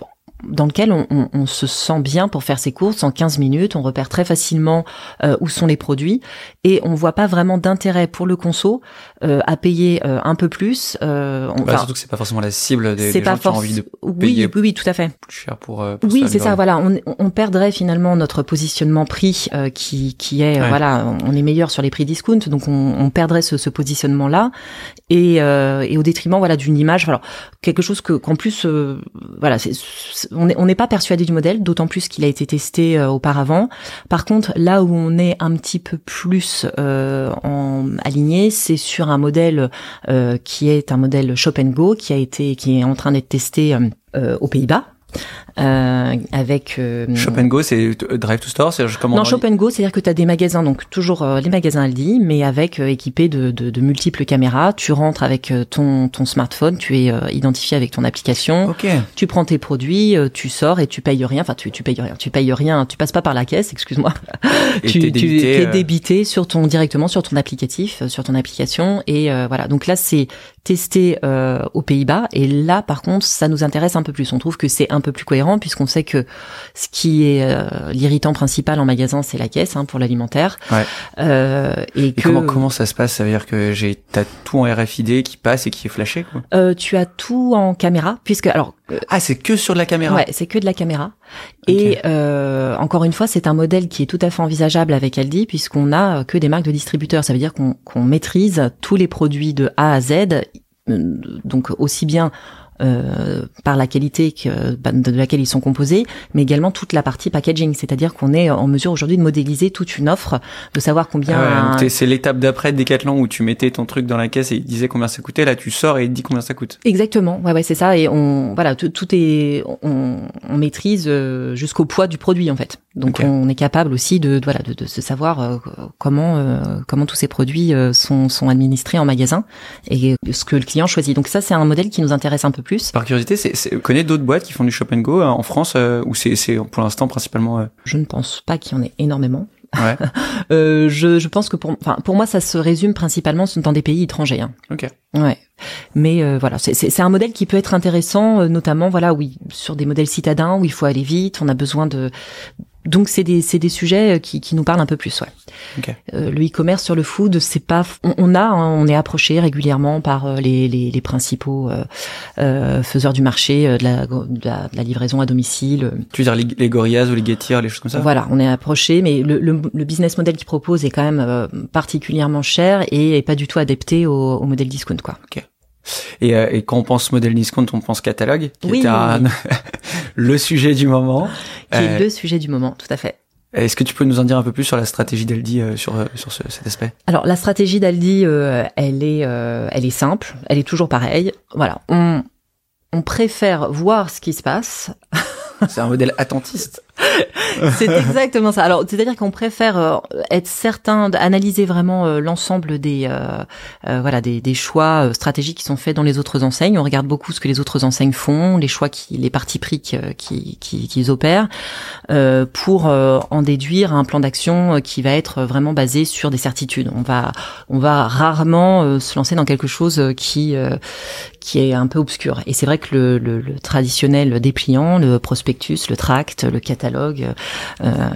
dans lequel on, on, on, se sent bien pour faire ses courses en 15 minutes, on repère très facilement euh, où sont les produits et on voit pas vraiment d'intérêt pour le conso euh, à payer euh, un peu plus. Euh, on, bah, surtout que c'est pas forcément la cible des, des gens qui ont envie de payer oui, oui, oui, tout à fait. plus cher pour. Euh, oui, c'est ça. Voilà, on, on, perdrait finalement notre positionnement prix euh, qui qui est voilà, on est meilleur sur les prix discount, donc on, on perdrait ce, ce positionnement là et, et au détriment voilà d'une image, voilà quelque chose que qu'en plus voilà c'est on n'est pas persuadé du modèle, d'autant plus qu'il a été testé euh, auparavant. Par contre, là où on est un petit peu plus euh, en, aligné, c'est sur un modèle euh, qui est un modèle Shop Go, qui a été, qui est en train d'être testé aux Pays-Bas euh, avec euh, Shop Go, c'est euh, Drive to Store, c'est comment Non, Shop Go, c'est-à-dire que tu as des magasins, donc toujours euh, les magasins Aldi, mais avec équipés de, de, de, multiples caméras. Tu rentres avec ton ton smartphone, tu es identifié avec ton application. Okay. Tu prends tes produits, tu sors et tu payes rien. Enfin, tu tu payes rien, tu payes rien, tu passes pas par la caisse, excuse-moi. tu es débité, tu es débité sur ton directement sur ton applicatif, sur ton application et voilà. Donc là, c'est testé aux Pays-Bas et là, par contre, ça nous intéresse un peu plus. On trouve que c'est un peu plus cohérent puisqu'on sait que ce qui est euh, l'irritant principal en magasin, c'est la caisse hein, pour l'alimentaire. Ouais. Euh, et, que... comment, comment ça se passe? Ça veut dire que j'ai t'as tout en RFID qui passe et qui est flashé quoi? Euh, Tu as tout en caméra puisque alors ah c'est que sur de la caméra? Ouais, c'est que de la caméra. Et euh, encore une fois, c'est un modèle qui est tout à fait envisageable avec Aldi puisqu'on a que des marques de distributeurs. Ça veut dire qu'on qu'on maîtrise tous les produits de A à Z, donc aussi bien euh, par la qualité que, bah, de laquelle ils sont composés, mais également toute la partie packaging, c'est-à-dire qu'on est en mesure aujourd'hui de modéliser toute une offre, de savoir combien. Ah ouais, c'est l'étape d'après de Decathlon où tu mettais ton truc dans la caisse et il disait combien ça coûtait. Là, tu sors et il te dit combien ça coûte. Exactement. Ouais, ouais, c'est ça. Et on, voilà, tout est, on, on maîtrise euh, jusqu'au poids du produit en fait. Donc on est capable aussi de, de voilà de, de, se savoir euh, comment euh, comment tous ces produits sont sont administrés en magasin et ce que le client choisit. Donc ça c'est un modèle qui nous intéresse un peu plus. Par curiosité, c'est, vous connaissez d'autres boîtes qui font du shop and go en France ou c'est c'est pour l'instant principalement Je ne pense pas qu'il y en ait énormément. Ouais. euh, je, je pense que pour, enfin, pour moi, ça se résume principalement dans des pays étrangers. Hein. Ok. Ouais. Mais euh, voilà, c'est un modèle qui peut être intéressant, euh, notamment voilà, oui, sur des modèles citadins où il faut aller vite, on a besoin de donc c'est des c'est des sujets euh, qui, qui nous parlent un peu plus ouais. Okay. Euh, le e-commerce sur le food c'est pas on, on a hein, on est approché régulièrement par euh, les, les, les principaux euh, euh, faiseurs du marché de la, de la, de la livraison à domicile. Tu veux dire les, les Gorillaz ou les Getir les choses comme ça? Voilà on est approché mais le, le, le business model qu'ils proposent est quand même particulièrement cher et est pas du tout adapté au, au modèle discount quoi. Okay. Et, euh, et, quand on pense modèle discount, on pense catalogue, qui oui. est un, le sujet du moment. Qui est euh, le sujet du moment, tout à fait. Est-ce que tu peux nous en dire un peu plus sur la stratégie d'Aldi euh, sur sur ce, cet aspect? Alors la stratégie d'Aldi, euh, elle est elle est simple, elle est toujours pareille. Voilà, on on préfère voir ce qui se passe. C'est un modèle attentiste. c'est exactement ça. Alors, c'est-à-dire qu'on préfère euh, être certain d'analyser vraiment euh, l'ensemble des euh, euh voilà des, des, choix stratégiques qui sont faits dans les autres enseignes. On regarde beaucoup ce que les autres enseignes font, les choix qui, les partis pris qu'ils qui, qui, opèrent, euh, pour en déduire un plan d'action qui va être vraiment basé sur des certitudes. On va on va rarement se lancer dans quelque chose qui qui est un peu obscur. Et c'est vrai que le, le, le traditionnel dépliant, le prospectus, le tract, le catalogue, euh,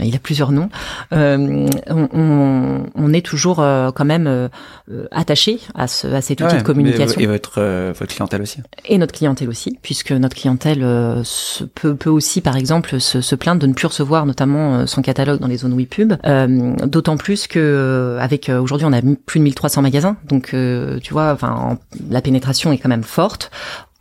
il a plusieurs noms. Euh, on, on, on, est toujours euh, quand même attaché à, ce, à cet outil ouais, de communication. Et votre, votre clientèle aussi. Et notre clientèle aussi, puisque notre clientèle se, peut, peut aussi, par exemple, se, se, plaindre de ne plus recevoir notamment son catalogue dans les zones WePub. D'autant plus que avec aujourd'hui on a plus de 1300 magasins, donc tu vois, enfin la pénétration est quand même forte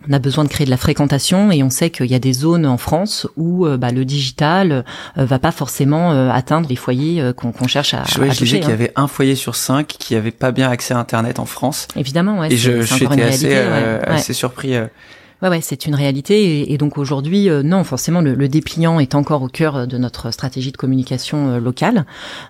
on a besoin de créer de la fréquentation et on sait qu'il y a des zones en France où euh, bah, le digital euh, va pas forcément euh, atteindre les foyers euh, qu'on cherche à, ouais, à je toucher. qu'il y avait un foyer sur cinq qui avait pas bien accès à Internet en France. Évidemment, ouais. Et je j'étais assez, ouais, assez surpris. Ouais, ouais, c'est une réalité. Et, et donc aujourd'hui, euh, non, forcément, le, le, dépliant est encore au cœur de notre stratégie de communication euh, locale.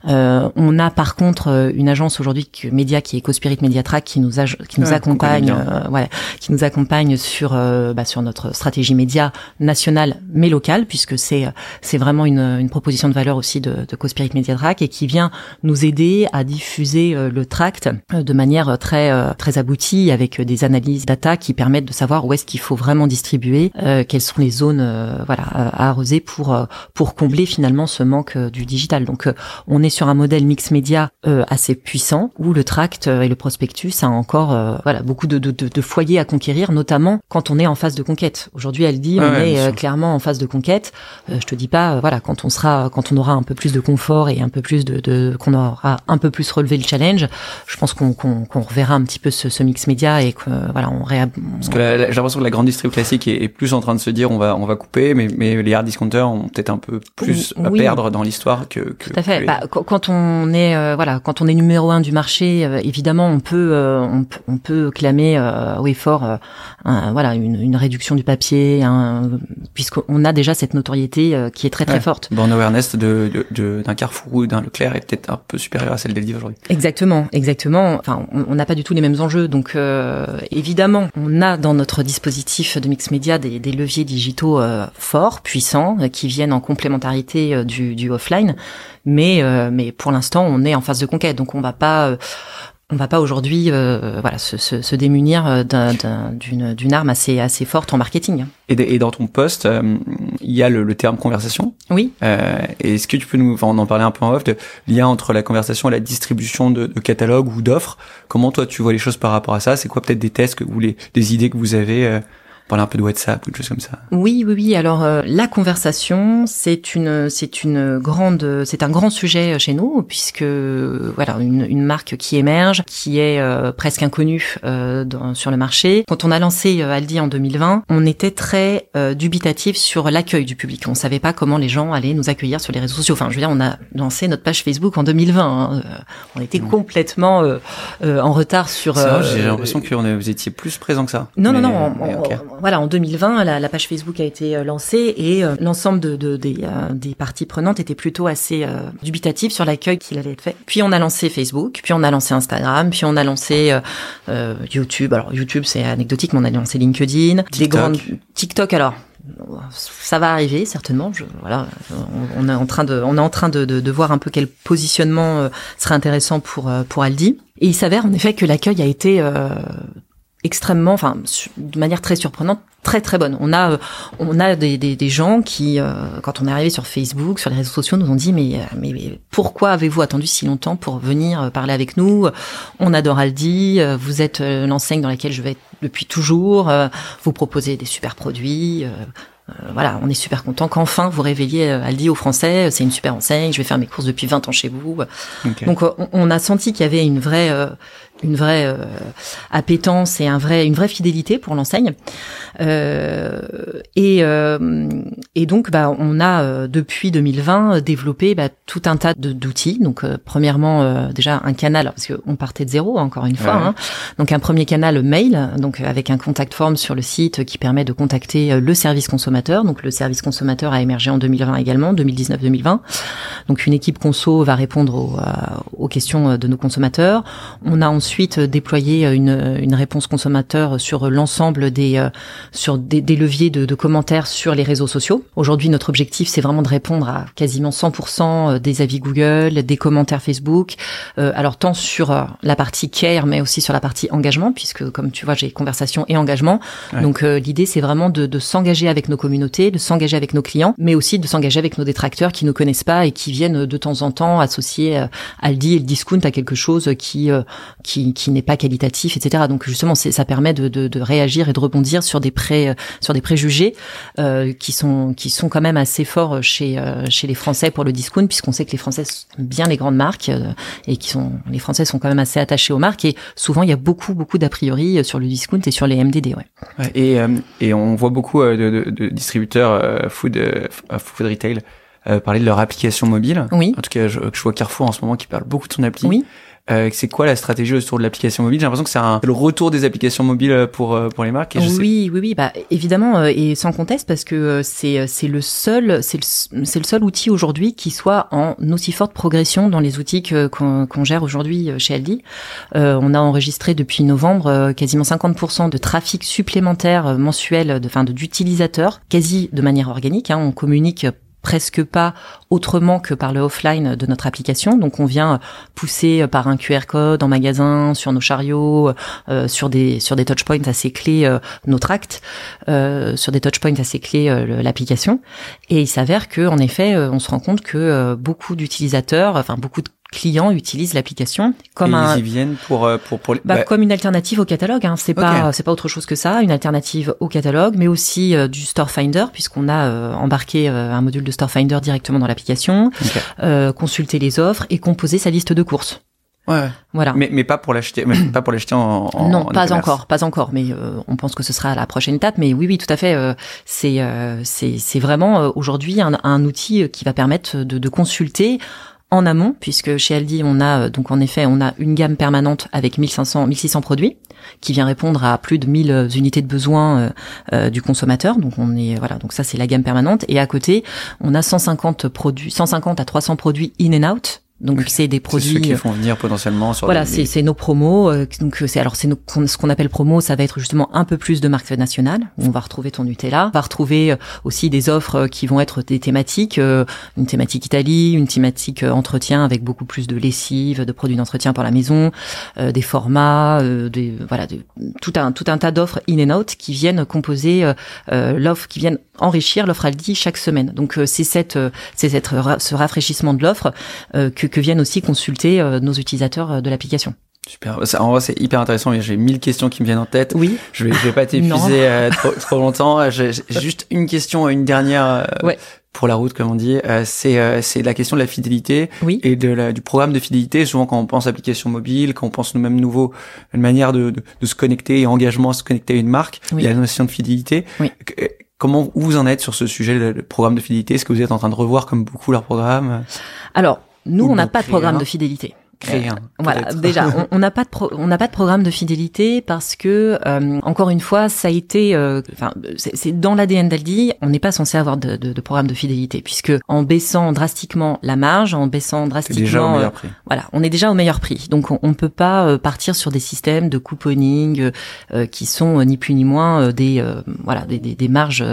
Euh, on a par contre une agence aujourd'hui, Média, qui est Cospirit Mediatrack, qui nous, a, qui nous Ouais, accompagne, euh, voilà, qui nous accompagne sur bah, sur notre stratégie média nationale mais locale, puisque c'est c'est vraiment une, une proposition de valeur aussi de, de Cospirit Mediatrack et qui vient nous aider à diffuser le tract de manière très très aboutie avec des analyses data qui permettent de savoir où est-ce qu'il faut vraiment distribuer, euh, quelles sont les zones euh, voilà à arroser pour euh, pour combler finalement ce manque euh, du digital. Donc euh, on est sur un modèle mix média assez puissant où le tract et le prospectus a encore voilà beaucoup de, de, de, foyers à conquérir, notamment quand on est en phase de conquête. Aujourd'hui, elle dit on ouais, est euh, clairement en phase de conquête. Euh, je te dis pas voilà quand on sera quand on aura un peu plus de confort et un peu plus de, de qu'on aura un peu plus relevé le challenge. Je pense qu'on qu'on qu'on reverra un petit peu ce, ce mix média et que voilà on réa Parce que j'ai l'impression que la grande distrib classique est, est plus en train de se dire on va on va couper, mais mais les hard discounters ont peut-être un peu plus à Oui. perdre dans l'histoire que, que Tout à fait. les- Bah, qu- quand on est euh, voilà, quand on est numéro un du marché, euh, évidemment, on peut euh, on, peut- on peut clamer fort euh, un- voilà une, une réduction du papier, un, puisqu'on a déjà cette notoriété qui est très très Ouais. forte. Born awareness de de- de- d'un Carrefour ou d'un Leclerc est peut-être un peu supérieure à celle d'Eldiv aujourd'hui. Exactement, exactement. Enfin, on n'a pas du tout les mêmes enjeux, donc évidemment, on a dans notre dispositif de mix média des, des leviers digitaux euh, forts, puissants, euh, qui viennent en complémentarité euh, du, du offline. Mais mais pour l'instant, on est en phase de conquête, donc on va pas on va pas aujourd'hui euh, voilà se, se, se démunir d'un- d'un- d'une d'une arme assez assez forte en marketing. Et, de- et dans ton poste, euh, il y a le, le terme conversation. Oui. Euh, Est-ce que tu peux nous, enfin, on en parlait un peu en off, de lien entre la conversation et la distribution de, de catalogues ou d'offres Comment toi tu vois les choses par rapport à ça? C'est quoi peut-être des tests que vous les, des idées que vous avez parler un peu de WhatsApp ou de choses comme ça. Oui, oui, oui. Alors la conversation, c'est une, c'est une grande, c'est un grand sujet chez nous puisque voilà une, une marque qui émerge, qui est presque inconnue dans, sur le marché. Quand on a lancé Aldi en 2020, on était très dubitatif sur l'accueil du public. On savait pas comment les gens allaient nous accueillir sur les réseaux sociaux. Enfin, je veux dire, on a lancé notre page Facebook en 2020. Hein. On était complètement en retard sur. J'ai l'impression que vous étiez plus présent que ça. Non, non, non. Voilà, en 2020, la, page Facebook a été euh, lancée et euh, l'ensemble de, de des, euh, des, parties prenantes était plutôt assez dubitatif sur l'accueil qu'il allait être fait. Puis on a lancé Facebook, puis on a lancé Instagram, puis on a lancé YouTube. Alors YouTube, c'est anecdotique, mais on a lancé LinkedIn, TikTok. des grandes TikTok. Alors ça va arriver certainement. Je, voilà, on, est en train de, on est en train de, de, de voir un peu quel positionnement serait intéressant pour pour Aldi. Et il s'avère en effet que l'accueil a été extrêmement, enfin, de manière très surprenante, très très bonne. On a, euh, on a des, des, des gens qui, euh, quand on est arrivé sur Facebook, sur les réseaux sociaux, nous ont dit mais, euh, mais, pourquoi avez-vous attendu si longtemps pour venir parler avec nous? On adore Aldi, vous êtes l'enseigne dans laquelle je vais être depuis toujours, vous proposez des super produits. voilà, on est super content qu'enfin vous révéliez Aldi aux Français. C'est une super enseigne. Je vais faire mes courses depuis 20 ans chez vous. Donc, on, on, a senti qu'il y avait une vraie, une vraie euh, appétence et un vrai, une vraie fidélité pour l'enseigne. Euh, et, euh, et donc, bah, on a euh, depuis 2020 développé bah, tout un tas d'outils. Donc, premièrement, déjà un canal parce qu'on partait de zéro encore une fois. Hein. Donc, un premier canal mail, donc avec un contact form sur le site qui permet de contacter le service consommateur. Donc, le service consommateur a émergé en 2020 également, 2019-2020. Donc, une équipe conso va répondre aux, aux questions de nos consommateurs. On a ensuite ensuite déployer une, une réponse consommateur sur l'ensemble des euh, sur des, des leviers de, de, commentaires sur les réseaux sociaux. Aujourd'hui, notre objectif, c'est vraiment de répondre à quasiment 100% des avis Google, des commentaires Facebook. Euh, alors tant sur euh, la partie care, mais aussi sur la partie engagement, puisque comme tu vois, j'ai conversation et engagement. Donc l'idée, c'est vraiment de, de s'engager avec nos communautés, de s'engager avec nos clients, mais aussi de s'engager avec nos détracteurs qui ne connaissent pas et qui viennent de temps en temps associer Aldi et le discount à quelque chose qui qui qui, n'est pas qualitatif, etc. Donc justement, ça permet de, de, de, réagir et de rebondir sur des pré, sur des préjugés euh, qui sont qui sont quand même assez forts chez euh, chez les Français pour le discount, puisqu'on sait que les Français aiment bien les grandes marques euh, et qui sont les Français sont quand même assez attachés aux marques et souvent il y a beaucoup beaucoup d'a priori sur le discount et sur les MDD. Ouais. ouais et et on voit beaucoup de, de, de distributeurs food food retail parler de leur application mobile. Oui. En tout cas, je, je vois Carrefour en ce moment qui parle beaucoup de son appli. Oui. Euh, c'est quoi la stratégie autour de l'application mobile? J'ai l'impression que c'est le retour des applications mobiles pour euh, pour les marques. Oui, oui, oui, bah évidemment euh, et sans conteste parce que c'est c'est le seul c'est le, le seul outil aujourd'hui qui soit en aussi forte progression dans les outils qu'on qu'on gère aujourd'hui chez Aldi. on a enregistré depuis novembre quasiment 50% de trafic supplémentaire mensuel de fin d'utilisateurs, quasi de manière organique. Hein, on communique presque pas autrement que par le offline de notre application. Donc on vient pousser par un QR code en magasin, sur nos chariots, euh, sur des sur des touchpoints assez clés euh, notre acte, euh, sur des touchpoints assez clés euh, l'application. Et il s'avère que en effet, on se rend compte que beaucoup d'utilisateurs, enfin beaucoup de clients utilisent l'application comme un. Ils y viennent pour euh, pour pour. Bah, bah, comme une alternative au catalogue. Hein. C'est pas c'est pas autre chose que ça, une alternative au catalogue, mais aussi euh, du Store Finder puisqu'on a euh, embarqué un module de Store Finder directement dans l'application, consulter les offres et composer sa liste de courses. Ouais. Voilà. Mais, mais pas pour l'acheter, pas pour l'acheter en, en, Non, pas encore, pas encore. Mais on pense que ce sera la prochaine étape. Mais oui, oui, tout à fait. c'est c'est c'est vraiment aujourd'hui un, un, outil qui va permettre de, de consulter en amont, puisque chez Aldi, on a euh, donc en effet, on a une gamme permanente avec 1500, 1600 produits qui vient répondre à plus de 1000 unités de besoin euh, euh, du consommateur. Donc on est voilà, donc ça c'est la gamme permanente. Et à côté, on a 150 produits, 150 à 300 produits in and out donc c'est des produits ceux qui font venir potentiellement sur voilà c'est c'est nos promos euh, donc c'est alors c'est ce qu'on appelle promo ça va être justement un peu plus de marques nationales où on va retrouver ton Nutella. On va retrouver euh, aussi des offres euh, qui vont être des thématiques une thématique Italie une thématique entretien avec beaucoup plus de lessive de produits d'entretien pour la maison des formats des voilà de, tout un tout un tas d'offres in and out qui viennent composer l'offre qui viennent enrichir l'offre Aldi chaque semaine. Donc c'est cette c'est cette ce rafraîchissement de l'offre que que viennent aussi consulter euh, nos utilisateurs euh, de l'application. Super. En vrai, c'est hyper intéressant. J'ai mille questions qui me viennent en tête. Oui. Je vais, je vais pas t'épuiser euh, trop, trop, longtemps. J'ai juste une question, une dernière. Euh, ouais. Pour la route, comme on dit, euh, c'est c'est la question de la fidélité oui. et de la, du programme de fidélité. Souvent, quand on pense application mobile, quand on pense nous-mêmes nouveau, une manière de, de, de, se connecter et engagement à se connecter à une marque, il y a la notion de fidélité. Oui. Comment où vous en êtes sur ce sujet, le, programme de fidélité? Est-ce que vous êtes en train de revoir comme beaucoup leur programme? Alors, nous, on n'a pas de programme de fidélité. Créer voilà, déjà, on n'a pas de on n'a pas de programme de fidélité parce que euh, encore une fois, ça a été, euh, enfin, c'est dans l'ADN d'Aldi. On n'est pas censé avoir de, de, de, programme de fidélité puisque en baissant drastiquement la marge, en baissant drastiquement, déjà au meilleur prix. Euh, voilà, on est déjà au meilleur prix. Donc on, on peut pas euh, partir sur des systèmes de couponing euh, qui sont ni plus ni moins des voilà des, des, des marges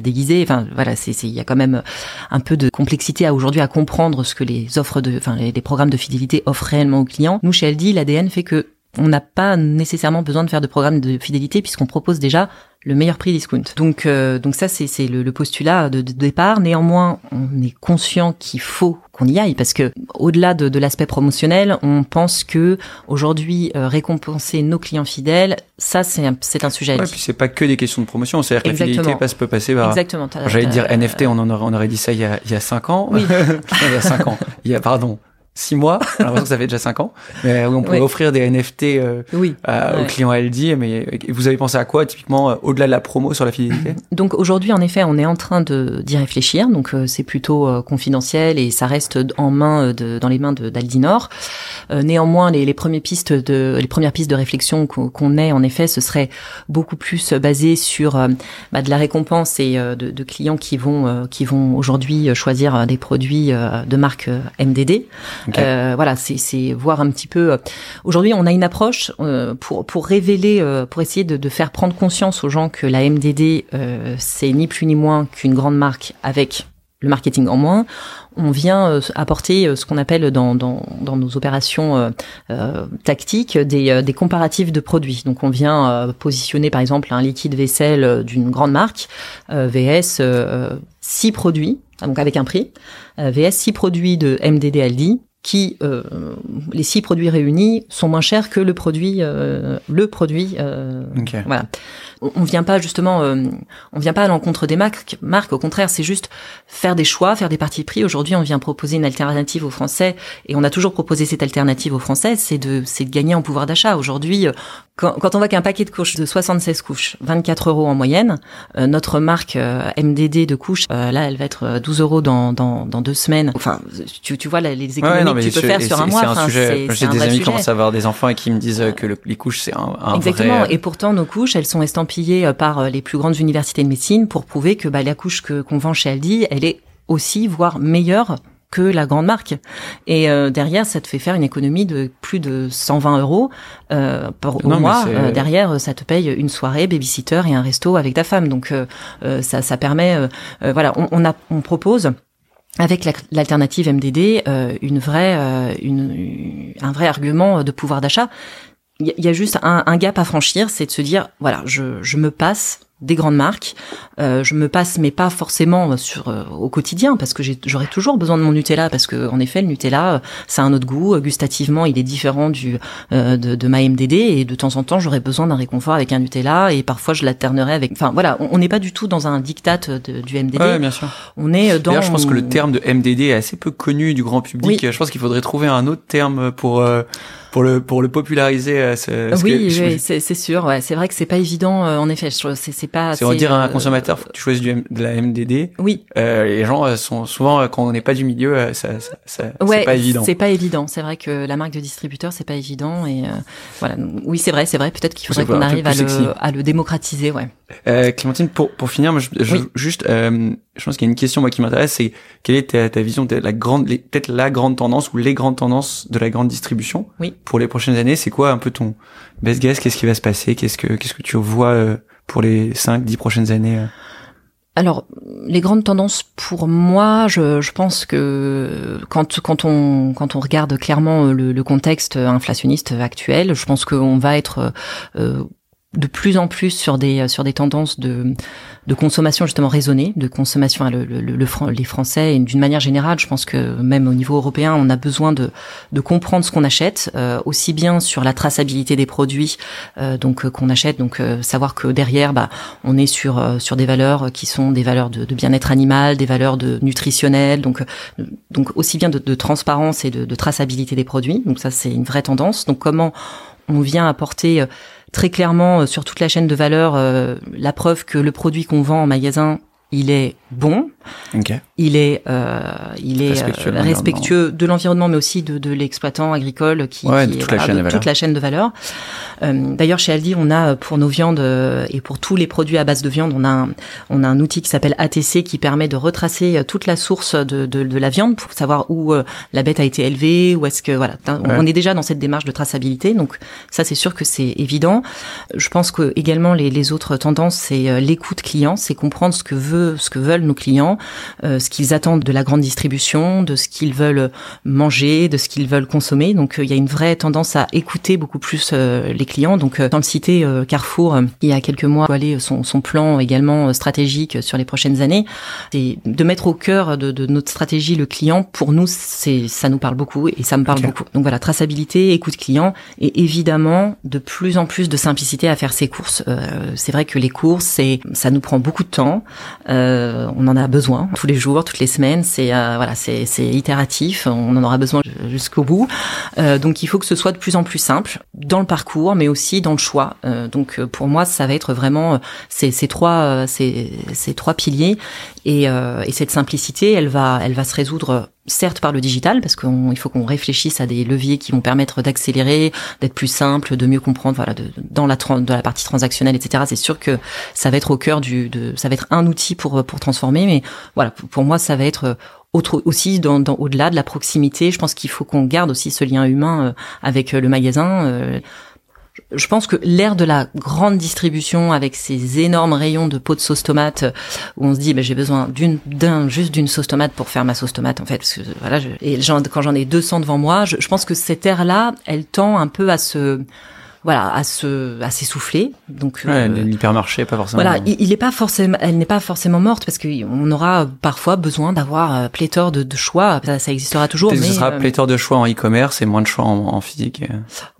déguisées. Enfin voilà, c'est il y a quand même un peu de complexité à aujourd'hui à comprendre ce que les offres de, enfin les, les programmes de fidélité offrent réellement aux clients. Nous, chez Aldi, l'ADN fait que on n'a pas nécessairement besoin de faire de programme de fidélité puisqu'on propose déjà le meilleur prix discount. Donc, euh, donc ça, c'est, le, le, postulat de, de, départ. Néanmoins, on est conscient qu'il faut qu'on y aille parce que au-delà de, de l'aspect promotionnel, on pense que aujourd'hui euh, récompenser nos clients fidèles, ça c'est un, c'est un sujet. Ouais, puis c'est pas que des questions de promotion, c'est-à-dire que Exactement. la fidélité passe peut passer par. Exactement. J'allais dire NFT, on en aurait, on aurait dit ça il y a il y a cinq ans. Oui. il y a cinq ans. Il y a pardon six mois. J'ai l'impression que ça fait déjà cinq ans. Mais oui, on pourrait Oui. offrir des NFT euh, Oui. à- aux clients LD. Mais vous avez pensé à quoi typiquement euh, au-delà de la promo sur la fidélité? Donc aujourd'hui, en effet, on est en train de d'y réfléchir. Donc euh, c'est plutôt euh, confidentiel et ça reste en main euh, de, dans les mains d'Aldinor. Euh, néanmoins, les, les premières pistes de les premières pistes de réflexion qu'on ait, en effet, ce serait beaucoup plus basé sur bah, de la récompense et de, de clients qui vont euh, qui vont aujourd'hui choisir des produits de marque MDD. Euh, voilà, c'est voir un petit peu. euh, Aujourd'hui, on a une approche euh, pour pour révéler, euh, pour essayer de, de faire prendre conscience aux gens que la MDD c'est ni plus ni moins qu'une grande marque avec le marketing en moins. On vient apporter ce qu'on appelle dans, dans, dans nos opérations euh, tactiques des, des comparatifs de produits. Donc on vient positionner par exemple un liquide vaisselle d'une grande marque euh, VS euh, six produits, donc avec un prix, VS six produits de MDD Aldi qui euh, les six produits réunis sont moins chers que le produit euh, le produit euh, voilà on, vient pas justement euh, on vient pas à l'encontre des marques marques au contraire c'est juste faire des choix faire des parties prix aujourd'hui on vient proposer une alternative aux français et on a toujours proposé cette alternative aux français c'est de c'est de gagner en pouvoir d'achat aujourd'hui euh, quand, quand on voit qu'un paquet de couches de 76 couches 24 euros en moyenne euh, notre marque euh, MDD de couches euh, là elle va être euh, 12 euros dans, dans, dans deux semaines enfin tu, tu vois là, les économies Ouais, non, que tu peux faire sur un mois C'est un enfin, sujet. J'ai des amis qui commencent à avoir des enfants et qui me disent euh, que le- les couches c'est un, un Exactement. vrai. euh, Et pourtant, nos couches, elles sont estampillées euh, par euh, les plus grandes universités de médecine pour prouver que bah, la couche que qu'on vend chez Aldi, elle est aussi, voire meilleure que la grande marque. Et euh, derrière, ça te fait faire une économie de plus de 120 euros euh, par, au Non, mois. Euh, derrière, ça te paye une soirée, babysitter et un resto avec ta femme. Donc, ça, ça permet, voilà, on, on, a, on propose avec la- l'alternative MDD une vraie, une, un vrai argument de pouvoir d'achat. Il y, a- juste un, un gap à franchir, c'est de se dire voilà, je, je me passe des grandes marques, euh, je me passe, mais pas forcément sur euh, au quotidien, parce que j'ai- j'aurai toujours besoin de mon Nutella, parce que en effet, le Nutella, euh, ça a un autre goût, euh, gustativement, il est différent du euh, de, de ma MDD, et de temps en temps, j'aurai besoin d'un réconfort avec un Nutella, et parfois je l'alternerai avec. Enfin voilà, on n'est pas du tout dans un diktat de- du MDD, Ouais, bien sûr. on est euh, dans. Je pense que le terme de MDD est assez peu connu du grand public. Je pense qu'il faudrait trouver un autre terme pour euh, pour le pour le populariser. euh, ce- parce oui, oui, c'est sûr. Ouais, c'est vrai que c'est pas évident. euh, en effet, c'est c'est pas. On dire à un euh, consommateur, faut que tu choisisses du de la MDD. Oui, Euh, les gens euh, sont souvent quand on n'est pas du milieu, ça, ça, ça- ouais, c'est pas évident. C'est pas évident. C'est vrai que la marque de distributeur, c'est pas évident. Et euh, voilà. Oui, c'est vrai, c'est vrai. Peut-être qu'il faudrait qu'on arrive à le, à le démocratiser. Ouais. Euh, Clémentine, pour pour finir, moi, je, je- Oui. juste, euh, je pense qu'il y a une question moi qui m'intéresse, c'est quelle est ta, ta vision de la grande, peut-être la grande tendance ou les grandes tendances de la grande distribution Oui. pour les prochaines années? C'est quoi un peu ton best guess? Qu'est-ce qui va se passer? Qu'est-ce que qu'est-ce que tu vois euh, pour les 5, 10 prochaines années euh Alors, les grandes tendances pour moi, je, je pense que quand quand on quand on regarde clairement le, le contexte inflationniste actuel, je pense qu'on va être euh, de plus en plus sur des sur des tendances de de consommation justement raisonnée, de consommation le, le, le, les Français et d'une manière générale, je pense que même au niveau européen, on a besoin de de comprendre ce qu'on achète, euh, aussi bien sur la traçabilité des produits euh, donc euh, qu'on achète, donc savoir que derrière, bah, on est sur sur des valeurs qui sont des valeurs de, de bien-être animal, des valeurs de nutritionnelles, donc donc aussi bien de, de transparence et de, de traçabilité des produits. Donc ça, c'est une vraie tendance. Donc comment on vient apporter très clairement euh, sur toute la chaîne de valeur euh, la preuve que le produit qu'on vend en magasin il est bon, il est, euh, il est respectueux, de l'environnement, mais aussi de, de l'exploitant agricole qui, qui toute, la chaîne de toute la chaîne de valeur. Euh, D'ailleurs, chez Aldi, on a pour nos viandes et pour tous les produits à base de viande, on a un, on a un outil qui s'appelle ATC qui permet de retracer toute la source de, de, de la viande pour savoir où la bête a été élevée, où est-ce que voilà. On est déjà dans cette démarche de traçabilité, donc ça c'est sûr que c'est évident. Je pense que également les, les autres tendances, c'est l'écoute client, c'est comprendre ce que veut ce que veulent nos clients, euh, ce qu'ils attendent de la grande distribution, de ce qu'ils veulent manger, de ce qu'ils veulent consommer. Donc euh, il y a une vraie tendance à écouter beaucoup plus euh, les clients. Donc dans le cité Carrefour, il y a quelques mois, aller son, son plan également stratégique sur les prochaines années, de mettre au cœur de, de, notre stratégie le client. Pour nous, c'est ça nous parle beaucoup et ça me parle beaucoup. Donc voilà, traçabilité, écoute client et évidemment de plus en plus de simplicité à faire ses courses. c'est vrai que les courses, c'est ça nous prend beaucoup de temps. Euh, on en a besoin tous les jours, toutes les semaines. C'est euh, voilà, c'est itératif. On en aura besoin jusqu'au bout. Euh, donc il faut que ce soit de plus en plus simple dans le parcours, mais aussi dans le choix. donc pour moi, ça va être vraiment ces, ces trois ces, ces trois piliers et, et cette simplicité, elle va elle va se résoudre certes par le digital, parce qu'il faut qu'on réfléchisse à des leviers qui vont permettre d'accélérer, d'être plus simple, de mieux comprendre, voilà, de, dans la de la partie transactionnelle, etc. C'est sûr que ça va être au cœur du, de, ça va être un outil pour pour transformer, mais voilà, pour moi, ça va être autre aussi dans, dans au-delà de la proximité. Je pense qu'il faut qu'on garde aussi ce lien humain euh, avec euh, le magasin. Euh, je pense que l'ère de la grande distribution avec ces énormes rayons de pots de sauce tomate où on se dit bah, j'ai besoin d'une d'un juste d'une sauce tomate pour faire ma sauce tomate en fait parce que voilà je, et quand j'en ai 200 devant moi je, je pense que cette ère là elle tend un peu à se voilà, à se, à s'essouffler. Donc, ouais, euh, l'hypermarché, pas forcément. Voilà, il, est pas forcément, elle n'est pas forcément morte parce qu'on aura parfois besoin d'avoir euh, pléthore de, de choix. Ça, existera toujours. Mais ce sera euh, pléthore de choix en e-commerce et moins de choix en, physique.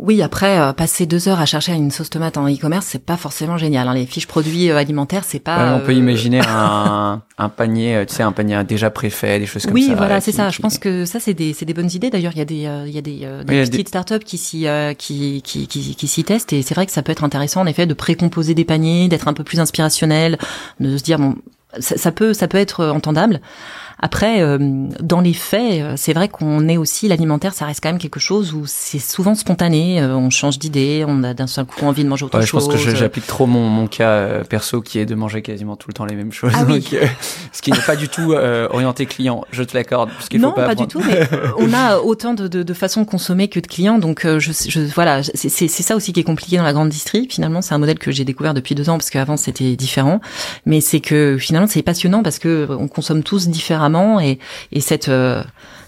Oui, après, passer deux heures à chercher une sauce tomate en e-commerce, c'est pas forcément génial. Hein. Les fiches produits alimentaires, c'est pas. on peut imaginer un, un panier, tu sais, un panier déjà préfait, des choses comme ça. Oui, voilà, c'est ça. Je pense que ça, c'est des, c'est des bonnes idées. D'ailleurs, il y a des, il y a des, des petites startups qui s'y, qui, qui, qui, qui et c'est vrai que ça peut être intéressant en effet de précomposer des paniers, d'être un peu plus inspirationnel, de se dire bon ça, ça peut ça peut être entendable. Après, euh, dans les faits, euh, c'est vrai qu'on est aussi l'alimentaire, ça reste quand même quelque chose où c'est souvent spontané. Euh, on change d'idée, on a d'un seul coup envie de manger autre chose. Je pense que j'applique trop mon, mon cas perso qui est de manger quasiment tout le temps les mêmes choses. Ah oui. ce qui n'est pas du tout orienté client. Je te l'accorde. Non, pas, pas du tout. Mais on a autant de, de, de, façons de consommer que de clients. Donc, je, je voilà, c'est ça aussi qui est compliqué dans la grande distrie. Finalement, c'est un modèle que j'ai découvert depuis deux ans parce qu'avant c'était différent. Mais c'est que finalement, c'est passionnant parce que on consomme tous différemment et, euh,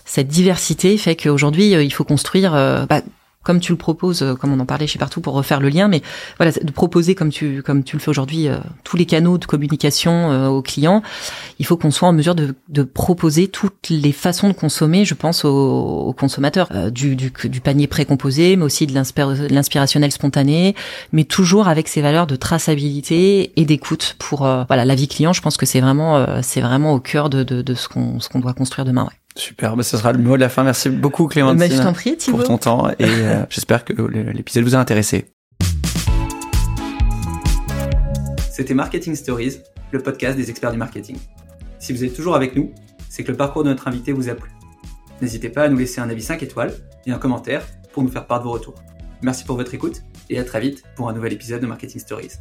cette diversité fait qu'aujourd'hui euh, il faut construire euh, bah, comme tu le proposes, euh, comme on en parlait chez Partout pour refaire le lien, mais voilà, de proposer comme tu comme tu le fais aujourd'hui euh, tous les canaux de communication euh, aux clients. Il faut qu'on soit en mesure de, de, proposer toutes les façons de consommer, je pense aux, aux consommateurs, du, du, du, panier précomposé, mais aussi de l'inspirationnel spontané, mais toujours avec ces valeurs de traçabilité et d'écoute pour voilà la vie client. Je pense que c'est vraiment c'est vraiment au cœur de, de, de ce qu'on ce qu'on doit construire demain. Ouais. Super, bah, ce sera le mot de la fin. Merci beaucoup Clémentine bah, je t'en prie, pour ton temps et euh, j'espère que l'épisode vous a intéressé. C'était Marketing Stories, le podcast des experts du marketing. Si vous êtes toujours avec nous, c'est que le parcours de notre invité vous a plu. N'hésitez pas à nous laisser un avis 5 étoiles et un commentaire pour nous faire part de vos retours. Merci pour votre écoute et à très vite pour un nouvel épisode de Marketing Stories.